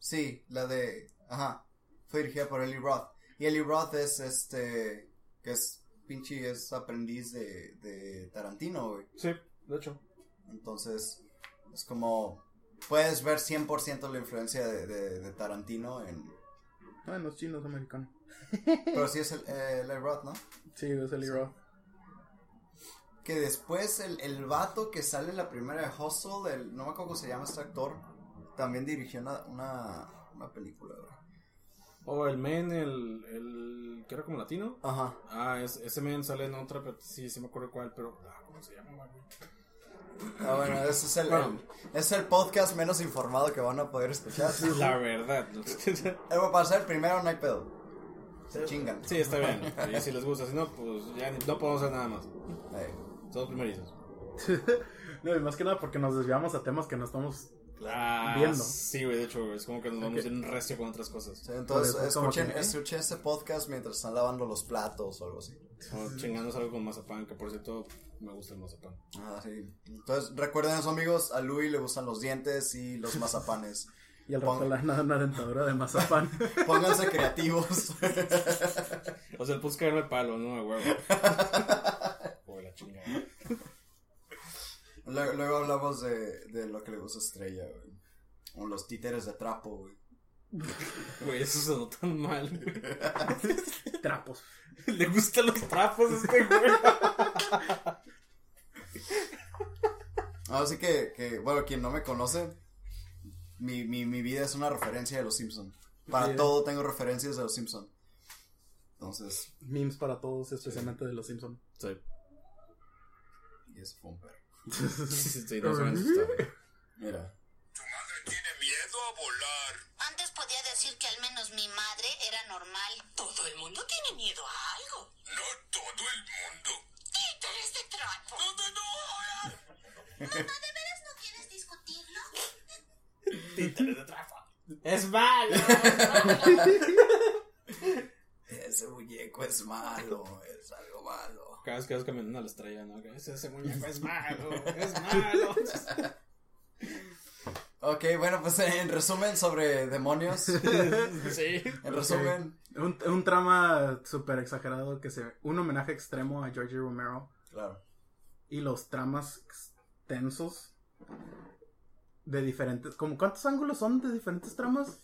Sí, la de. Ajá. Fue dirigida por Eli Roth. Y Eli Roth es este. Que es pinche, es aprendiz de, de Tarantino, güey. Sí, de hecho. Entonces, es como. Puedes ver 100% la influencia de, de, de Tarantino en. Ah, no es chino, es americano. Pero sí es el, eh, Eli Roth, ¿no? Sí, es Eli Roth. Que después el, el vato que sale en la primera de Hustle, el, no me acuerdo cómo se llama este actor, también dirigió una, una, una película, güey. O el men, el, el que era como latino. Ajá. Ah, es, ese men sale en otra, pero sí, sí me acuerdo cuál, pero, ah, ¿cómo se llama, güey? Ah, bueno, ese es el, Bueno. el- es el podcast menos informado que van a poder escuchar. La verdad. Eh, Para ser el primero no hay pedo. Se chingan. sí, está bien. Y si les gusta, si no, pues ya ni- no podemos hacer nada más. Todos primerizos. No, y más que nada porque nos desviamos a temas que no estamos. Ah, Viendo. Sí, güey, de hecho, es como que nos vamos Ok. en recio con otras cosas. sí, entonces Por escuchen, que, ¿eh? escuchen este podcast mientras están lavando los platos o algo así. O chingándose algo con mazapán, que por cierto, me gusta el mazapán. Ah, sí. Entonces recuerden eso amigos, a Louis le gustan los dientes y los mazapanes. Y al rato la, una, una dentadura de mazapán. Pónganse creativos. O sea, el pus caerme el palo, no, güey. O la chingada. Luego, luego hablamos de, de lo que le gusta a Estrella, güey. O los títeres de trapo, güey. Güey, eso sonó tan mal, güey. Trapos. Le gustan los trapos a este güey. Así que, que, bueno, quien no me conoce, mi, mi, mi vida es una referencia de los Simpson. Para todo tengo referencias de los Simpson. Entonces, Memes para todos, especialmente de los Simpsons. Sí, y eso fue un perro. Sí, no se van a asustar. Mira. Tu madre tiene miedo a volar. Antes podía decir que al menos mi madre era normal. Todo el mundo tiene miedo a algo. No todo el mundo. ¡Títeres de trapo! No, no, no. Mamá, ¿de veras no quieres discutirlo? Títeres de trapo. Es malo. Ese muñeco es malo, es algo malo. Cada vez que vas caminando a la estrella, ¿no? Que ese, ese muñeco es malo, es malo. Ok, bueno, pues en resumen sobre demonios. Sí. En resumen, Un, un trama súper exagerado que se. Un homenaje extremo a George Romero. claro. Y los tramas tensos. De diferentes. como ¿Cuántos ángulos son de diferentes tramas?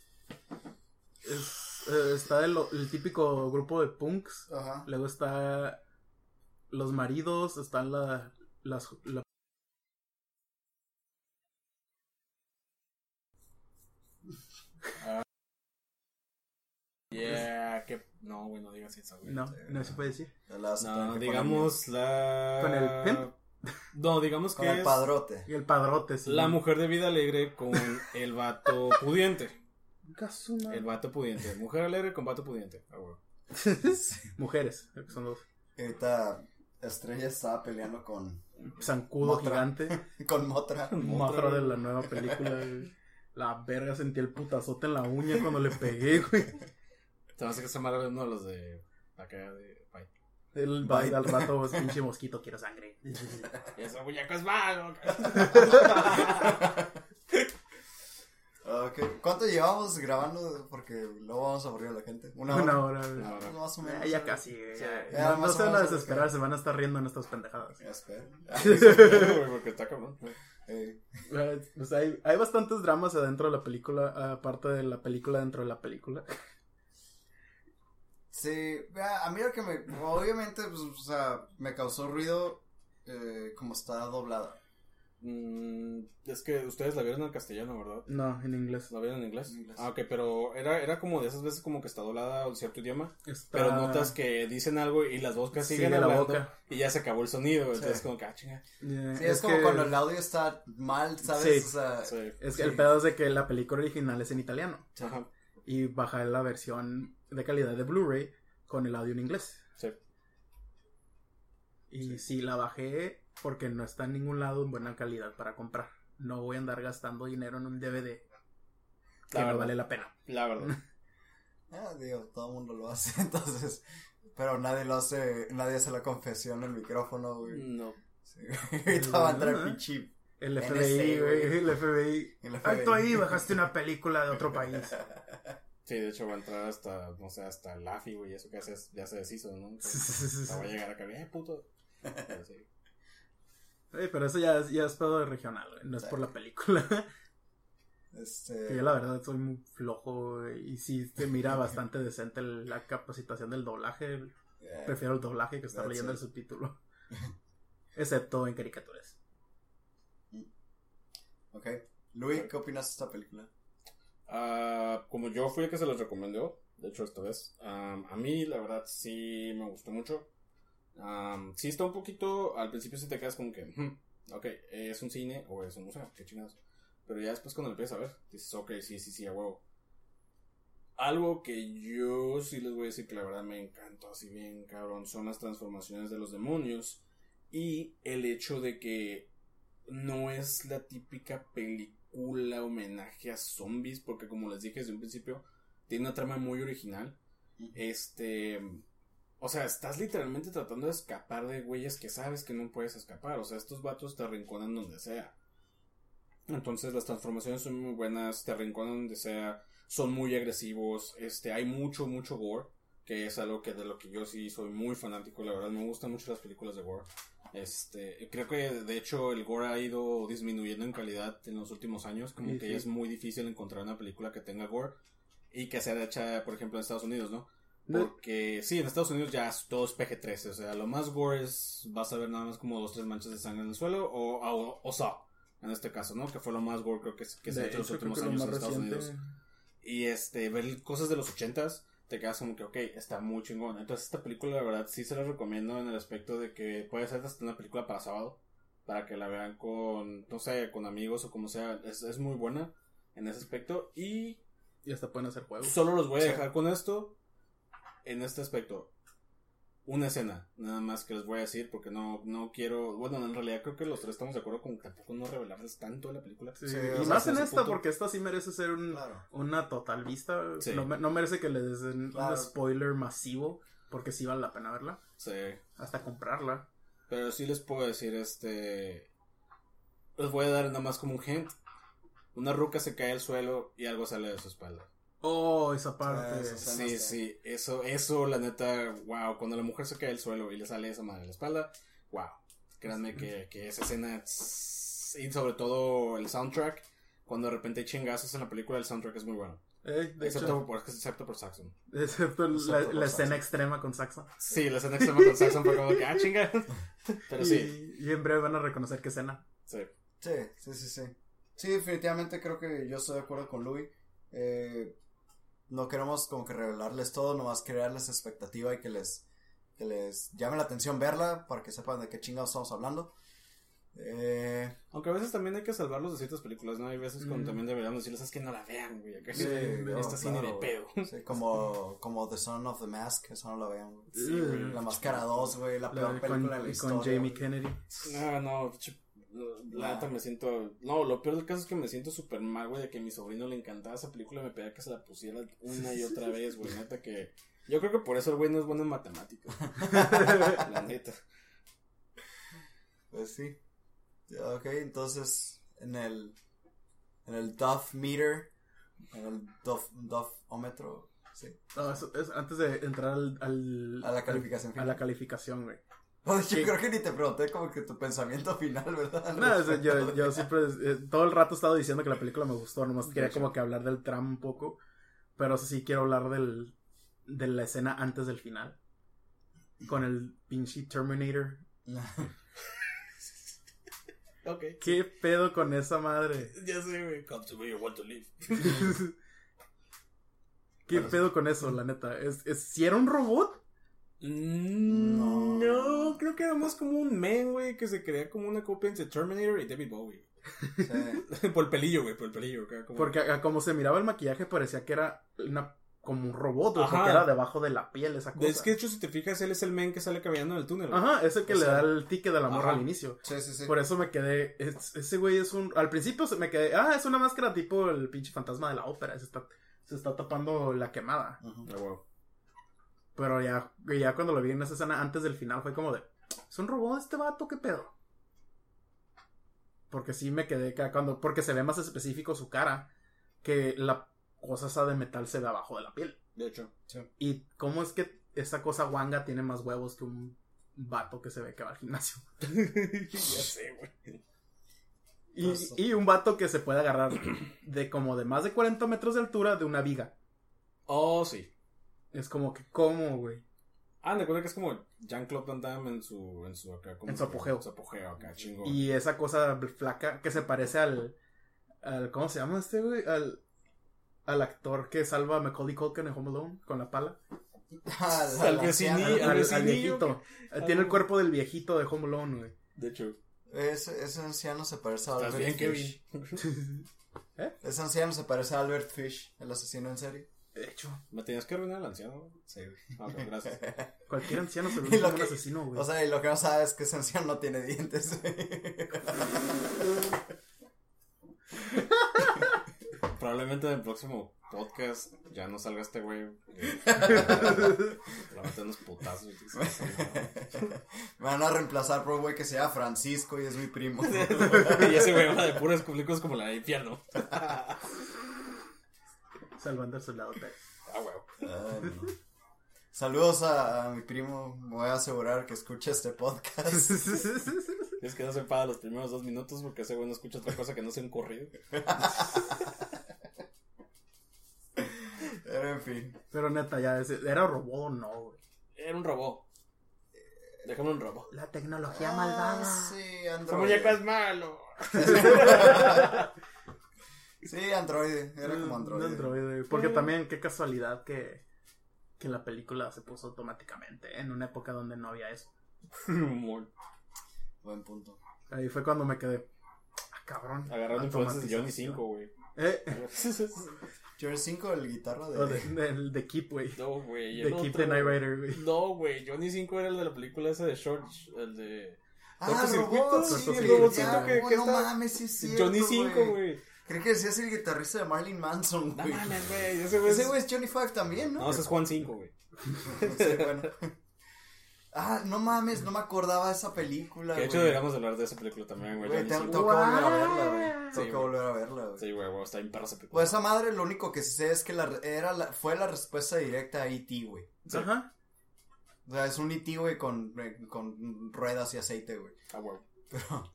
Es- eh, está el, el típico grupo de punks. Ajá. Luego está los maridos, están la, las, la- Yeah, que. No, güey, no digas eso, güey. no, no se puede decir. Las- No, digamos la. ¿Con el pimp? No, digamos Con que el es padrote. Y el padrote, sí. la mujer de vida alegre con el vato pudiente. El vato pudiente. Mujer alegre con vato pudiente. Ah, güey. Mujeres, creo que son dos. Ahorita Estrella estaba peleando con, Zancudo Motra. gigante. con Motra. Mothra de la nueva película. güey. La verga, sentí el putazote en la uña cuando le pegué, güey. Te vas a que es uno de los de acá de Bye. El Bye. bye al rato, pues, pinche mosquito, quiero sangre. Y ese muñeco es malo. Ok. ¿Cuánto llevamos grabando? Porque luego vamos a aburrir a la gente. Una hora. Una hora, güey. Una hora. Más o menos. Eh, ya ¿no? casi, güey, Sí. no, no se van a desesperar, se van a estar riendo en estas pendejadas. Ya espero. Porque está cabrón. Eh, Eh, Pues hay, hay bastantes dramas adentro de la película, aparte de la película dentro de la película. Sí, vea, a mí lo que me. Obviamente, pues, o sea, me causó ruido eh, como está doblada. Mm, es que ustedes la vieron en castellano, ¿verdad? No, en inglés. ¿La vieron en inglés? En inglés. Ah, ok, pero era, era como de esas veces como que está doblada en cierto idioma. Está... Pero notas que dicen algo y las bocas Sigue siguen la hablando boca. y ya se acabó el sonido. Entonces, Sí. como que, ah, chinga. Sí, es, como que- cuando el audio está mal, ¿sabes? Sí. O sea, Sí. Es que Sí. el pedo es de que la película original es en italiano. Ajá. Y bajar la versión de calidad de Blu-ray con el audio en inglés. Sí. Y sí. la bajé porque no está en ningún lado en buena calidad para comprar. No voy a andar gastando dinero en un DVD que La no verdad. vale la pena. La verdad. ah, digo, todo el mundo lo hace, entonces. Pero nadie lo hace, nadie hace la confesión en el micrófono, güey. No. Sí. Ahorita va a entrar pinche. El FBI, güey. El FBI. El FBI. Alto ahí, bajaste una película de otro país. Sí, de hecho va a entrar hasta, no sé, hasta el AFI, güey, eso que hace, ya se deshizo, ¿no? Va a llegar acá, eh, puto. Pero sí. Oye, pero eso ya, es- ya es pedo de regional, güey. No es por la película. Este. Que yo la verdad soy muy flojo güey, y sí se mira bastante decente el- la capacitación del doblaje. eh, Prefiero el doblaje que estar That's leyendo el subtítulo. Excepto en caricaturas. ok. Luis, ¿qué opinas de esta película? Ah, como yo fui el que se los recomendó, de hecho esta vez, a mí la verdad sí me gustó mucho. Am, sí está un poquito, al principio sí te quedas como que, "Hmm, ok, es un cine o es un museo, qué chingados. Pero ya después cuando lo empiezas a ver, dices, ok, sí, sí, sí, a huevo. Algo que yo sí les voy a decir que la verdad me encantó así bien, cabrón, son las transformaciones de los demonios y el hecho de que no es la típica película homenaje a zombies, porque como les dije desde un principio, tiene una trama muy original. Este, o sea, estás literalmente tratando de escapar de güeyes que sabes que no puedes escapar. O sea, estos vatos te arrinconan donde sea. Entonces las transformaciones son muy buenas, te arrinconan donde sea, son muy agresivos, este, hay mucho, mucho gore, que es algo que de lo que yo sí soy muy fanático, la verdad, me gustan mucho las películas de gore. Este, creo que de hecho el gore ha ido disminuyendo en calidad en los últimos años, como Sí, que sí. es muy difícil encontrar una película que tenga gore y que sea hecha, por ejemplo, en Estados Unidos, ¿no? No. Porque sí, en Estados Unidos ya es- todo es PG-13, o sea, lo más gore es, vas a ver nada más como dos, tres manchas de sangre en el suelo o, o, o Saw, en este caso, ¿no? Que fue lo más gore creo que, que se ha hecho en los últimos años en Estados reciente- Unidos. Y este, ver cosas de los ochentas, te quedas como que, ok, está muy chingón. Entonces esta película, la verdad, sí se la recomiendo en el aspecto de que puede ser hasta una película para sábado, para que la vean con, no sé, con amigos o como sea. Es, es muy buena en ese aspecto. Y Y hasta pueden hacer juegos. solo los voy a Sí. dejar con esto, en este aspecto. Una escena, nada más que les voy a decir, porque no, no quiero, bueno, en realidad creo que los tres estamos de acuerdo con tampoco no revelarles tanto de la película. Sí, Sí, y más en esta, punto. porque esta sí merece ser un, Claro. una total vista. Sí. No, me- no merece que le den Claro. un spoiler masivo, porque sí vale la pena verla. Sí. Hasta comprarla. Pero sí les puedo decir, este. Les voy a dar nada más como un hint. Una ruca se cae al suelo y algo sale de su espalda. Oh, esa parte. Ah. Sí, sí, eso, eso, la neta, wow. Cuando la mujer se cae al suelo y le sale esa madre en la espalda, wow. Créanme que, que esa escena, y sobre todo el soundtrack, cuando de repente hay chingazos en la película, el soundtrack es muy bueno. Eh, Excepto hecho, por, excepto por Saxon. excepto la, Excepto por la escena extrema con Saxon. Sí, la escena extrema con Saxon fue como que, ah, chinga. Pero sí, Y, y en breve van a reconocer qué escena. sí. Sí, sí, sí, sí. Sí, definitivamente creo que yo estoy de acuerdo con Louis. Eh, no queremos como que revelarles todo, nomás crearles expectativa y que les, que les llame la atención verla para que sepan de qué chingados estamos hablando. Eh, Aunque a veces también hay que salvarlos de ciertas películas, ¿no? Hay veces cuando Mm. también deberíamos decirles, es que no la vean, güey. acá sí, Esta no, sí ni de claro, pedo. sí, como, como The Son of the Mask, eso no la vean. güey. Sí, güey. La Máscara 2, güey, la La peor de- película con, de la y con historia. Jamie. Kennedy. No, no, ch- La neta me siento. No, lo peor del caso es que me siento súper mal, güey, de que a mi sobrino le encantaba esa película y me pedía que se la pusiera una y otra vez, güey. Neta que. Yo creo que por eso el güey no es bueno en matemáticas. la neta. Pues sí. Ok, entonces en el en el Duff meter, en el Duff Duffómetro, sí. No, eso es antes de entrar al, al- A la calificación a la calificación, güey. Yo creo que ni te pregunté como que tu pensamiento final, ¿verdad? No, o sea, yo, yo siempre, eh, todo el rato he estado diciendo que la película me gustó, nomás quería como que hablar del tram un poco, pero eso sí quiero hablar del, de la escena antes del final, con el pinche Terminator. Ok. ¿Qué pedo con esa madre? Ya sé, güey. Come to me, you want to live. ¿Qué pedo con eso, la neta? ¿Es, es, si era un robot? No. creo que era más como un men, güey, que se creía como una copia entre Terminator y David Bowie. Sí. por el pelillo, güey, por el pelillo. como- Porque a, a como se miraba el maquillaje parecía que era una, como un robot, güey, Ajá. porque era debajo de la piel esa cosa. Es que de hecho, si te fijas, él es el men que sale caminando en el túnel. güey. Ajá, es el que O le sea, da el ticket de la morra ajá. al inicio. Sí, sí, sí. Por eso me quedé. es- ese güey es un. Al principio se me quedé. Ah, es una máscara tipo el pinche fantasma de la ópera. Se está, se está tapando la quemada. Ujú. Ah, huevo. Pero ya, ya cuando lo vi en esa escena antes del final fue como de. ¿Es un robot este vato? ¿Qué pedo? Porque sí me quedé ca- cuando. Porque se ve más específico su cara. Que la cosa esa de metal se ve abajo de la piel. De hecho. ¿Y cómo es que esa cosa guanga tiene más huevos que un vato que se ve que va al gimnasio? ya sé, güey. Y, Pues- y un vato que se puede agarrar de como de más de 40 metros de altura de una viga. Oh, sí. Es como que, ¿cómo, güey? Ah, me acuerdo que es como Jean-Claude Van Damme en su, en su acá. como En su apogeo. En su apogeo acá, chingón. Y esa cosa flaca que se parece al, al ¿cómo se llama este, güey? Al, al actor que salva a Macaulay Culkin en Home Alone con la pala. Al, Al al vecini- anciano. al Al, al vecinillo viejito. Eh, Tiene el cuerpo del viejito de Home Alone, güey. De hecho. Ese, ese anciano se parece a ¿Estás Albert bien, Fish. Kevin? Ese anciano se parece a Albert Fish, el asesino en serie. De hecho, Me tenías que arruinar al anciano. Sí, güey. Ok, gracias. cualquier anciano se Y ve lo como un que- asesino, güey. O sea, y lo que no sabes es que ese anciano no tiene dientes. Probablemente en el próximo podcast ya no salga este güey. va meter unos putazos. va. Me van a reemplazar por un güey que se llama Francisco y es mi primo. y ese güey habla de puras películas como la de infierno. Salvando al soldado. Ah. Ay, no. Saludos a, a mi primo. Me voy a asegurar que escuche este podcast. Es que no se paga los primeros dos minutos porque ese güey no escucha otra cosa que no sea un corrido. Pero en fin. Pero neta, ya, ¿era robot o no, güey? Era un robot. Déjame un robot. La tecnología Ah, malvada. sí, Android. muñeco es malo. Sí, Android. Era como Un Android. androide, Porque también, qué casualidad que, que la película se puso automáticamente en una época donde no había eso. Humor. Buen punto. Ahí fue cuando me quedé. Ah, cabrón. Agarrando influencias de Johnny Automatización. 5, güey. Eh, Johnny 5, el guitarra de, de. del de Keep, güey. No, güey. De el Keep otro, the Night Rider, güey. No, güey. Johnny 5 era el de la película esa de Short. El de. Ah, robot, sí, el robotcito que- que no está- mames, sí es cierto, Johnny 5, güey. Creí que decías el guitarrista de Marilyn Manson, No güey. mames, güey. Ese güey. Es- Johnny Five también, ¿no? No, ese es Juan 5, güey. Sí, bueno. Ah, no mames, no me acordaba de esa película. Que de hecho güey. deberíamos hablar de esa película también, güey. Güey, Johnny tengo, 5. tengo que volver a verla, güey. Tengo Sí, que güey. volver a verla, güey. Sí, güey, güey. Está bien perra esa película. Pues esa madre lo único que sé es que la, era la, fue la respuesta directa a E.T., güey. Ajá. O sea, es un E.T., güey, con, eh, con ruedas y aceite, güey. Ah, güey. Pero...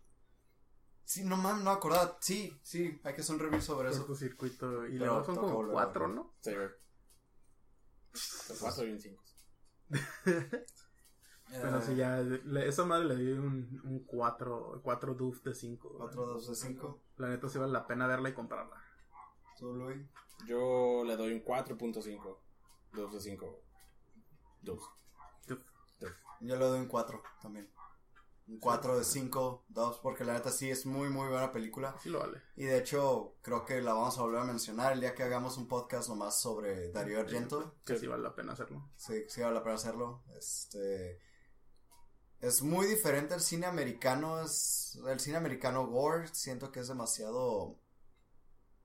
Sí, no mames, no acordaba. Sí, sí, hay que hacer un review sobre eso. Cortocircuito. Y luego son como cuatro. ¿no? Sí, güey. Los cuatro y un cinco. Pero sí, ya. le- esa madre le di un, un 4, 4 doof de 5. Otro 2 de 5. La neta sí vale la pena verla y comprarla. Tú, Luis. Yo le doy un 4.5. 2 de 5. 2. Yo le doy un 4 también. Un 4 de 5, 2, porque la neta sí es muy, muy buena película. Sí lo vale. Y de hecho, creo que la vamos a volver a mencionar el día que hagamos un podcast nomás sobre Darío Argento. Que Sí. sí vale la pena hacerlo. Sí, sí vale la pena hacerlo. Este. es muy diferente al cine americano, es el cine americano gore, siento que es demasiado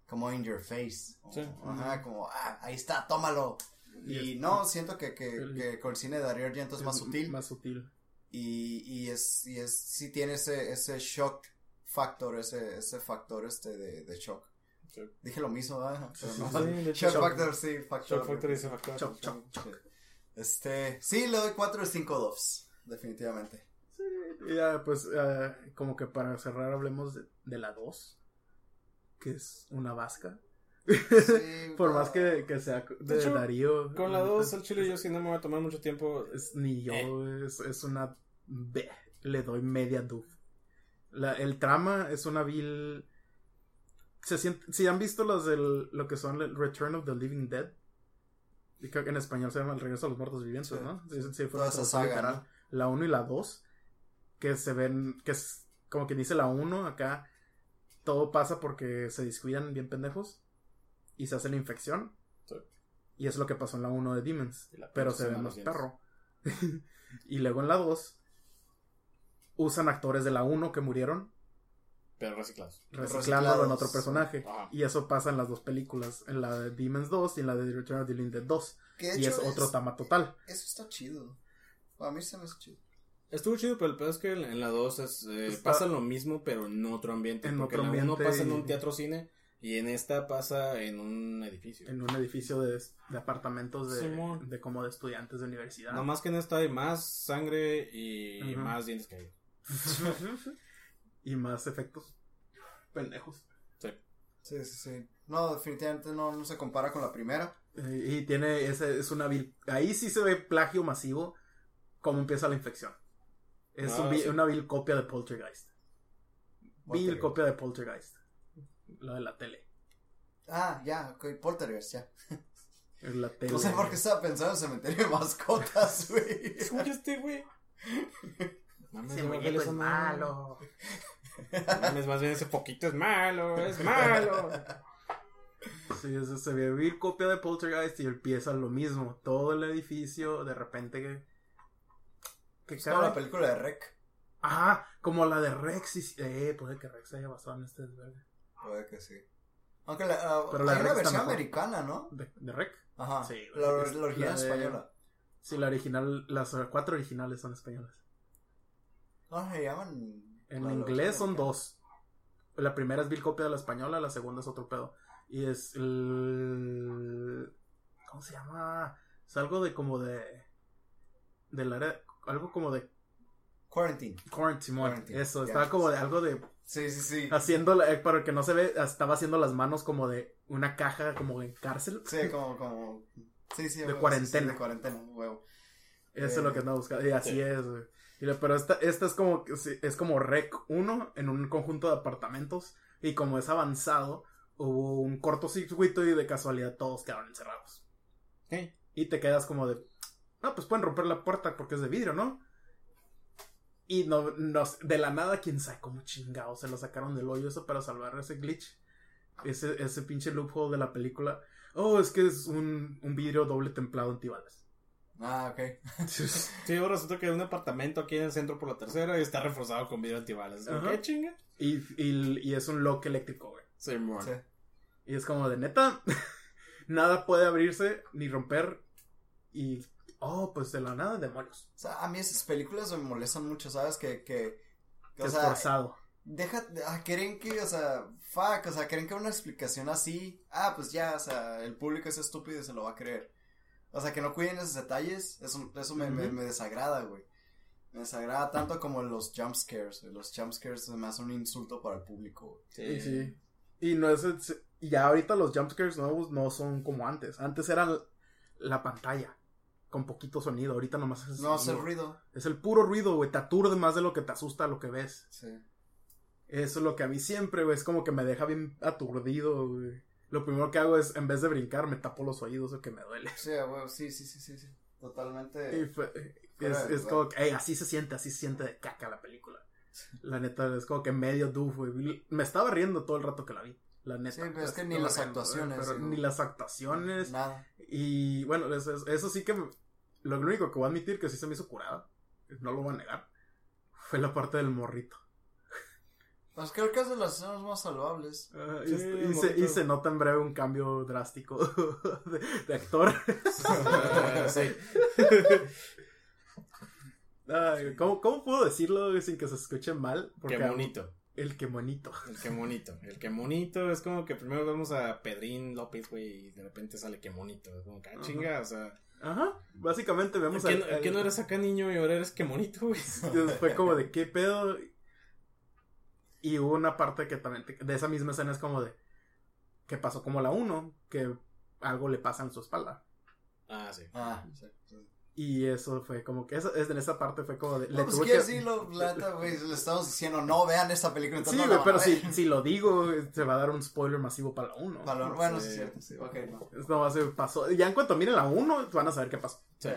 como in your face. Sí. Ajá, como, ah, ahí está, tómalo. Y no, siento que, que, el- que con el cine de Darío Argento es más sutil. Más sutil. Y, y es, y es, sí tiene ese, ese shock factor, ese, ese factor este de, de shock. Sí. Dije lo mismo, ¿verdad? Pero no. Sí, de hecho, shock factor, sí, factor. Shock Factor dice factor. Shock, shock. Este, sí, le doy 4 de 5 doves, definitivamente. Y ya, pues, eh, como que para cerrar hablemos de, de la 2, que es una vasca. Sí, Por no. más que, que sea de, De hecho, Darío. Con la 2, el chile yo sí no me voy a tomar mucho tiempo. Es, ni yo, Eh. es, es una B. Le doy media doof. La, el trama es una vil. Se siente, si han visto los del, lo que son el Return of the Living Dead, y creo que en español se llama El regreso a los muertos vivientes, Sí. ¿no? Sí, sí, fue Toda esa saga, literal. ¿no? La 1 y la 2, que se ven, que es como que dice la 1 acá, todo pasa porque se descuidan bien pendejos y se hace la infección. Sí. Y es lo que pasó en la 1 de Demons. Pero se ve más perro. y luego en la 2 usan actores de la 1 que murieron Pero reciclados. reciclándolo en otro personaje. Ajá. Y eso pasa en las dos películas, en la de Demons 2 y en la de Return of the Living Dead 2. Que Y es otro tama total. Eso está chido. A mí se me hace chido. Estuvo chido, pero el peor es que en la 2 es, eh, pasa lo mismo, pero en otro ambiente. En porque otro en la 1 ambiente pasa en un teatro cine y en esta pasa en un edificio. En un edificio de, de apartamentos de, Simón. de como de estudiantes de universidad. Nada más que en esta hay más sangre y más dientes caídos. y más efectos pendejos. Sí, sí, sí. No, definitivamente no, no se compara con la primera. Eh, y tiene ese, es una vil, ahí sí se ve plagio masivo cómo empieza la infección. Es Ah, un sí. una vil copia de Poltergeist. Vil copia de Poltergeist. La de la tele. Ah, ya, ok, Poltergeist, ya. La tele. No sé por qué estaba pensando en cementerio de mascotas, güey. Este güey. Mames, Ese ya muñeco es malo. Mames, más bien ese poquito es malo, es malo. Sí, eso se ve vil copia de Poltergeist y empieza lo mismo. Todo el edificio, de repente que. que Es como la película de Rec. Ah, como la de Rex. y- Eh, puede que Rex haya basado en este desvergue. Puede que sí. Aunque la, ah, Pero la hay de una Rec está versión americana, ¿no? ¿De, de Rec? Ajá. Sí, la, original la de- española. Sí, la original, las cuatro originales son españolas. No, se llaman. En inglés son americana. dos. La primera es vil copia de la española, la segunda es otro pedo. Y es el... ¿Cómo se llama? Es algo de como de... Del área... Algo como de... Quarantine. Quarantine, Quarantine, Eso, estaba como de algo de... Sí, sí, sí. Haciendo, la- eh, para que no se ve, estaba haciendo las manos como de una caja como en cárcel. Sí, como, como. Sí, sí, De huevo, cuarentena. sí, de cuarentena, huevo. Eso es Eh, lo que andaba buscando. Y así sí. es, güey. Pero esta, esta es como, es como Rec 1 en un conjunto de apartamentos. Y como es avanzado, hubo un cortocircuito y de casualidad todos quedaron encerrados. Hey. Y te quedas como de, ah, pues pueden romper la puerta porque es de vidrio, ¿no? Y no, no- de la nada, quién sabe cómo chingado se lo sacaron del hoyo eso para salvar ese glitch. Ese, ese pinche loophole de la película. Oh, es que es un, un vidrio doble templado antibalas. Ah, ok. Sí, ahora resulta que hay un apartamento aquí en el centro por la tercera y está reforzado con vidrio antibalas. ¿Qué chinga? Y, y, y es un lock eléctrico, güey. Sí. Sí. Y es como de neta, nada puede abrirse ni romper. Y, oh, pues de la nada, demonios. O sea, a mí esas películas me molestan mucho, ¿sabes? Que, que, que, Qué o sea, esforzado. deja, ah, creen que, o sea, fuck, o sea, creen que una explicación así, ah, pues ya, o sea, el público es estúpido y se lo va a creer. O sea, que no cuiden esos detalles, eso, eso me, me, desagrada, güey. Me desagrada tanto como los jump scares, güey. Los jump scares se me hacen un insulto para el público, güey. Sí, sí. Y no es, ya ahorita los jumpscares nuevos no son como antes. Antes era la pantalla con poquito sonido. Ahorita nomás es No hace ruido. Es el puro ruido, güey. Te aturde más de lo que te asusta lo que ves. Sí. Eso es lo que a mí siempre, güey, es como que me deja bien aturdido, güey. Lo primero que hago es, en vez de brincar, me tapo los oídos o que me duele. Sí, güey, sí, sí, sí, sí, sí. Totalmente. Y fue- es, como que, ey, así se siente, así se siente de caca la película. La neta, es como que medio doof, güey. Me estaba riendo todo el rato que la vi. La neta. Sí, pero es que ni las actuaciones, pero ni las actuaciones. Nada. Y bueno, eso- eso sí que. Lo único que voy a admitir que sí se me hizo curada. No lo voy a negar. Fue la parte del morrito. Pues creo que es de las escenas más salvables. Ah, Sí, y, se, y se nota en breve un cambio drástico de, de actor. Sí. Ay, ¿cómo, ¿Cómo puedo decirlo sin que se escuche mal? Qué bonito. El que monito. El que monito. El que monito es como que primero vemos a Pedrín López, güey, y de repente sale que monito. Es como que, ah, chinga, o sea. Ajá, básicamente vemos ¿Qué, al- no- al- qué no eres acá niño y ahora eres que monito, güey? Entonces Fue como de qué pedo. Y hubo una parte que también, te- de esa misma escena es como de, que pasó como la 1, que algo le pasa en su espalda. Ah, sí. Ah, sí. sí. Y eso fue como que, esa, es- en esa parte fue como de, No, le pues tuve que que... sí, lo, la neta, güey, le estamos diciendo, no vean esta película. Sí, entonces no güey, la pero si, ver. si lo digo, se va a dar un spoiler masivo para la 1. Valor- bueno, sí, Sí. es cierto, sí, ok, no. No, se pasó. Ya en cuanto miren la 1, van a saber qué pasó. Sí.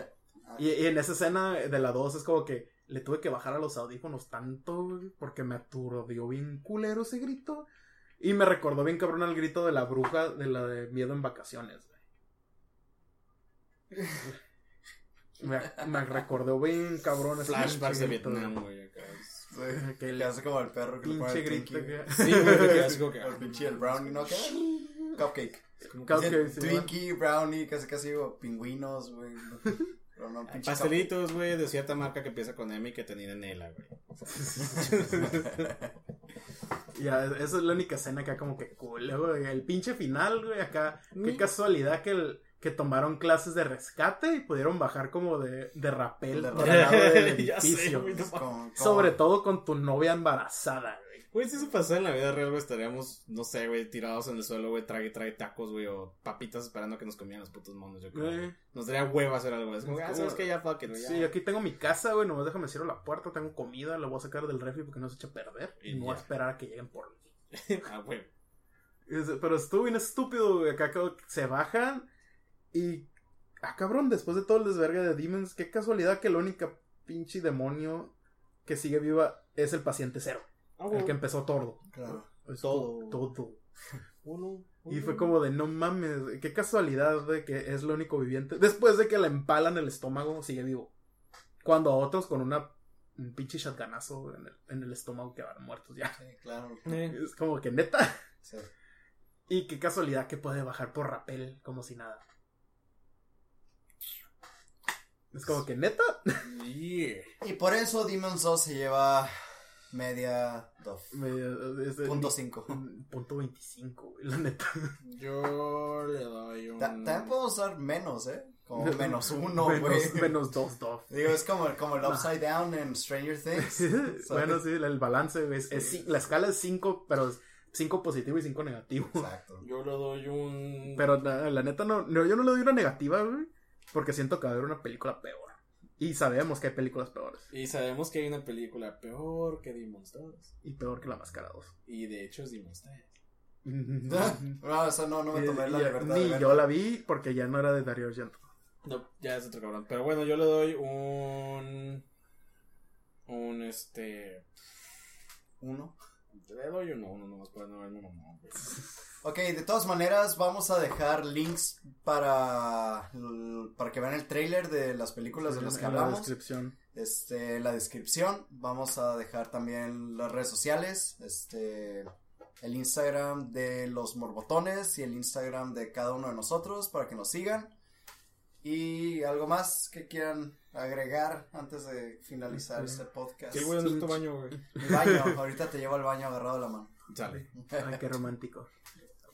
Y, y en esa escena de la 2 es como que le tuve que bajar a los audífonos tanto, güey, porque me aturdió bien culero ese grito. Y me recordó bien cabrón al grito de la bruja de la de miedo en vacaciones, güey. Me, me recordó bien cabrón Flashbacks de Vietnam, güey. Sí, Que le- hace como el perro que le pone Pinche el grito que... Sí, güey, quedas como que. El pinche el brownie, ¿no? ¿Qué? Cupcake. como Cupcake, sí, Twinkie, brownie, casi casi digo, pingüinos, güey. Pero no, pinche Pastelitos, güey, de cierta marca que empieza con M y que tenía en Nela, güey. Ya, esa es la única escena acá como que cool, güey. El pinche final, güey, acá. Qué Mm. casualidad que, el- que tomaron clases de rescate y pudieron bajar como de, de rapel De del lado del Ya sé, edificio. no. Como- como- Sobre todo con tu novia embarazada, güey. Güey, si eso pasara en la vida real, güey, estaríamos, no sé, güey, tirados en el suelo, güey, trague, trague tacos, güey, o papitas esperando que nos comieran los putos monos, yo creo. Güey. Nos daría hueva hacer algo, es como, Es ah, sabes que ya fuck it, güey. Sí, aquí tengo mi casa, güey. Nomás déjame cierro la puerta. Tengo comida. La voy a sacar del refri porque no se echa a perder. Y Y no voy a esperar a que lleguen por mí. ah, güey. Pero estuvo bien estúpido, güey. Acá se bajan y. Ah, cabrón, después de todo el desvergue de Demons, qué casualidad que la única pinche demonio que sigue viva es el paciente cero. Ah, El que empezó tordo. Claro. Es Todo. Todo. Uno, Y fue como de no mames, qué casualidad de que es lo único viviente. Después de que le empalan el estómago, sigue vivo. Cuando a otros con una un pinche shotgunazo en el, en el estómago quedaron muertos ya. Sí, claro. Eh, Es como que neta. Sí. Y qué casualidad que puede bajar por rapel como si nada. Es como que neta. yeah. Y por eso Demon's 2 se lleva media Dove. Me- es de- Punto 5. Punto 25, güey, la neta. Yo le doy un... También podemos dar menos, ¿eh? Como menos uno, menos, güey. menos dos, dos. Digo, es como, como el Upside Down en Stranger Things. bueno, sí, el balance, güey, es, la escala es 5, pero es 5 positivo y 5 negativo. Exacto. Yo le doy un... Pero la, la neta no, no, yo no le doy una negativa, güey, porque siento que va a haber una película peor. Y sabemos que hay películas peores. Y sabemos que hay una película peor que Demon's 2. Y peor que La Máscara 2. Y de hecho es Demon's 3. No, eso no, no me tomé la Y- libertad Ni yo la vi porque ya no era de Dario Argento. No, ya es otro cabrón. Pero bueno, yo le doy un... Un este... Uno. Le doy un uno nomás para no verme mamón, güey. Ok, de todas maneras vamos a dejar links para, para que vean el trailer de las películas de las que En la hablamos. descripción. Este, en la descripción vamos a dejar también las redes sociales, este, el Instagram de los morbotones y el Instagram de cada uno de nosotros para que nos sigan. Y algo más que quieran agregar antes de finalizar este podcast. Sí, güey, ¿dónde es tu baño, güey? Mi baño, ahorita te llevo al baño agarrado de la mano. Sale. Ay, qué romántico.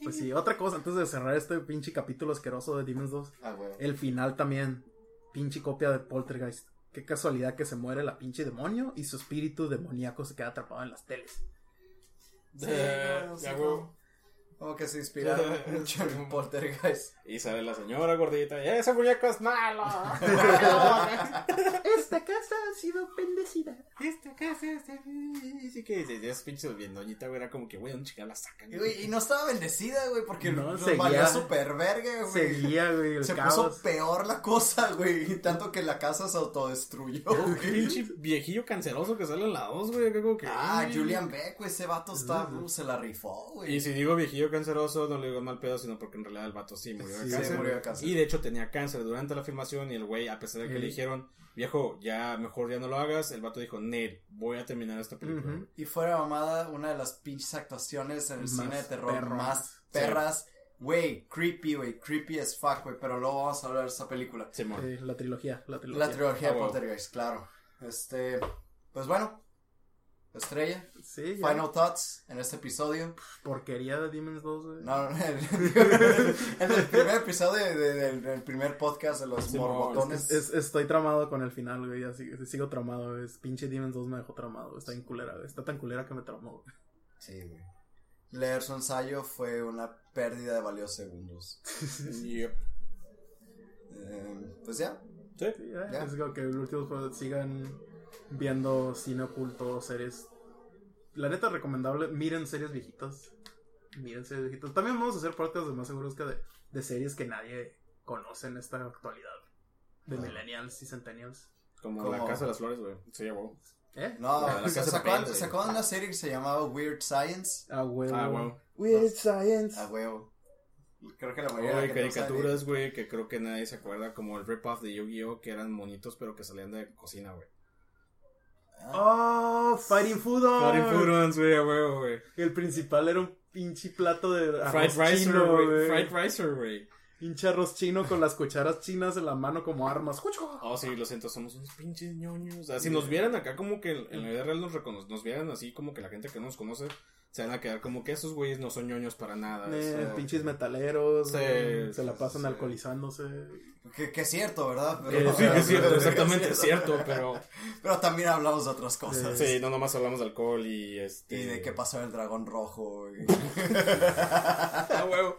Pues sí, otra cosa, antes de cerrar este pinche capítulo asqueroso de Demons 2. Ah. El final también. Pinche copia de Poltergeist. Qué casualidad que se muere la pinche demonio y su espíritu demoníaco se queda atrapado en las teles. Sí, Eh, no ya, güey. Como que se inspiraron mucho en Poltergeist. Y sale la señora gordita. ¡Y ese muñeco es malo! Esta casa ha sido bendecida. Esta casa es de... Sí que dice, es pinche bien doñita, güey. Era como que, güey, un chingada la sacan. Y, güey, y no estaba bendecida, güey, porque No, nos seguía- valió super verga, güey. Seguía, güey, el Se caos. puso peor la cosa, güey. y Tanto que la casa se autodestruyó, güey. pinche viejillo canceroso que sale en la 2, güey. acá como que... Ah, Julian Beck, güey, ese vato está, uh, se la rifó, Y güey. si digo viejillo canceroso, no le digo mal pedo, sino porque en realidad el vato sí murió de Sí, cáncer. murió de cáncer. Y de hecho tenía cáncer durante la filmación y el güey, a pesar de que Sí. le dijeron, viejo, ya mejor ya no lo hagas, el vato dijo, Nel, voy a terminar esta película. Y fuera mamada, una de las pinches actuaciones en el Más cine de terror más perras. Güey, creepy, güey, creepy as fuck, güey, pero luego vamos a hablar de esa película. Eh, la trilogía, la trilogía. La trilogía Ah, de huevo. Poltergeist, claro. Este, pues bueno, estrella, Sí, ya. final thoughts en este episodio. Porquería de Demons 2, güey. No, no, en en el primer episodio de- de- del, del primer podcast de los Sí, morbotones. Es- estoy tramado con el final, güey. Así, sigo tramado, güey. Es- Pinche Demons 2 me dejó tramado. güey. Está bien culera, güey. Está tan culera que me tramó, güey. Sí, güey. Leer su ensayo fue una pérdida de valiosos segundos. Yep. Eh, pues ya, Sí. Sí, ya. Es como que el último juego sigan viendo cine oculto, series. La neta, recomendable. Miren series viejitas. Miren series viejitas. También vamos a hacer podcasts de más seguros que de, de series que nadie conoce en esta actualidad. De Ah. millennials y centennials. Como Como- la Casa de las Flores, güey. Ya, huevo. ¿Eh? no, La se se sacó una serie que se llamaba Weird Science. A huevo. Ah, huevo. Weird Science. A huevo. Creo que la mayoría de caricaturas, güey, que creo que nadie se acuerda, como el rip-off de Yu-Gi-Oh! que eran monitos, pero que salían de cocina, güey. Oh, Fighting Food. Fighting Foodons, güey, a huevo, güey. El principal era un pinche plato de arroz Fried Ricer, chino, güey. Fried Ricer, güey. Pinche arroz chino con las cucharas chinas en la mano como armas. Oh, sí, lo siento, somos unos pinches ñoños. O sea, si nos vieran acá como que en en la vida real nos recono- nos vieran así como que la gente que no nos conoce, se van a quedar como que esos güeyes no son ñoños para nada. Eh, pinches metaleros. Sí, güey, se la pasan sí. alcoholizándose. Que, que es cierto, ¿verdad? Eh, sí, que es cierto, exactamente es cierto, pero Pero también hablamos de otras cosas. sí, no nomás hablamos de alcohol y este Y de qué pasó el dragón rojo. y- Ah, huevo.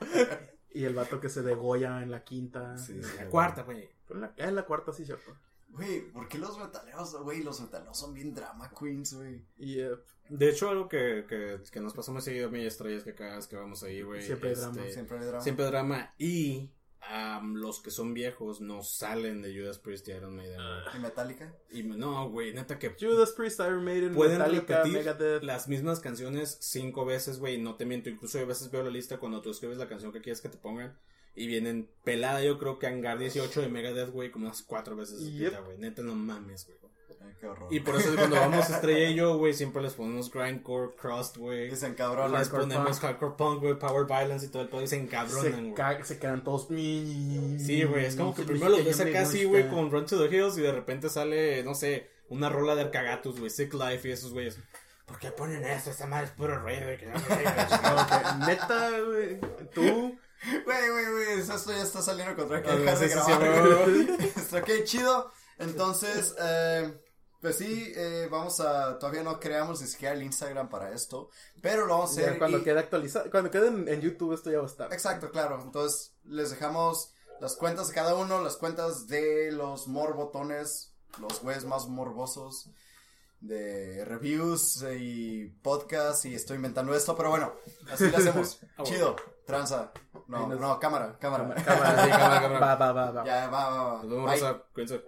Y el vato que se degolla en la quinta. Sí, La cuarta, güey. En la, en la cuarta, sí, cierto. Güey, ¿por qué los metaleros, güey? Los metaleros son bien drama queens, güey. Y eh, De hecho, algo que, que, que nos pasó muy seguido a mí y a Estrellas que cada vez que vamos ahí, güey. Siempre hay este, drama, Siempre hay drama. Siempre drama. Y am, los que son viejos no salen de Judas Priest y Iron Maiden. güey. ¿Y Metallica? Y no, güey, neta que Judas Priest, Iron Maiden, pueden Metallica, repetir Megadeth. las mismas canciones cinco veces, güey. No te miento. Incluso yo a veces veo la lista cuando tú escribes la canción que quieres que te pongan. Y vienen pelada, yo creo que Hangar 18 de Megadeth, güey, como unas cuatro veces. Yep. güey. Neta, no mames, güey. Ay, qué horror. Y por eso cuando vamos Estrella y yo, güey, siempre les ponemos grindcore, crust, güey. Dicen cabrón. Les hardcore ponemos punk. hardcore punk, güey, power violence y todo el pedo y se se, encabronan, güey. ca- se quedan todos. Sí, Sí, güey, es como que primero los ves acá así, güey, con Run to the Hills y de repente sale, no sé, una rola de Arcagatus, güey, Sick Life y esos güeyes. ¿Por qué ponen eso? Esa madre es puro ruido, güey". Neta, güey. Tú. Güey, güey, güey, esto ya está saliendo contra que dejar de sí, grabar. ok, chido. Entonces, eh, pues sí, eh, vamos a. Todavía no creamos ni siquiera el Instagram para esto. Pero lo vamos a hacer. Cuando y- quede actualizado. Cuando quede en, en YouTube, esto ya va a estar. Exacto, claro. Entonces, les dejamos las cuentas de cada uno, las cuentas de los morbotones, los güeyes más morbosos de reviews y podcast y estoy inventando esto, pero bueno, así lo hacemos. Ah. Chido, tranza. No, no, cámara, cámara. Cámara, Sí, cámara, cámara. Va, va, va, va. Ya, va, va, va. Nos vemos, raza. Cuídense.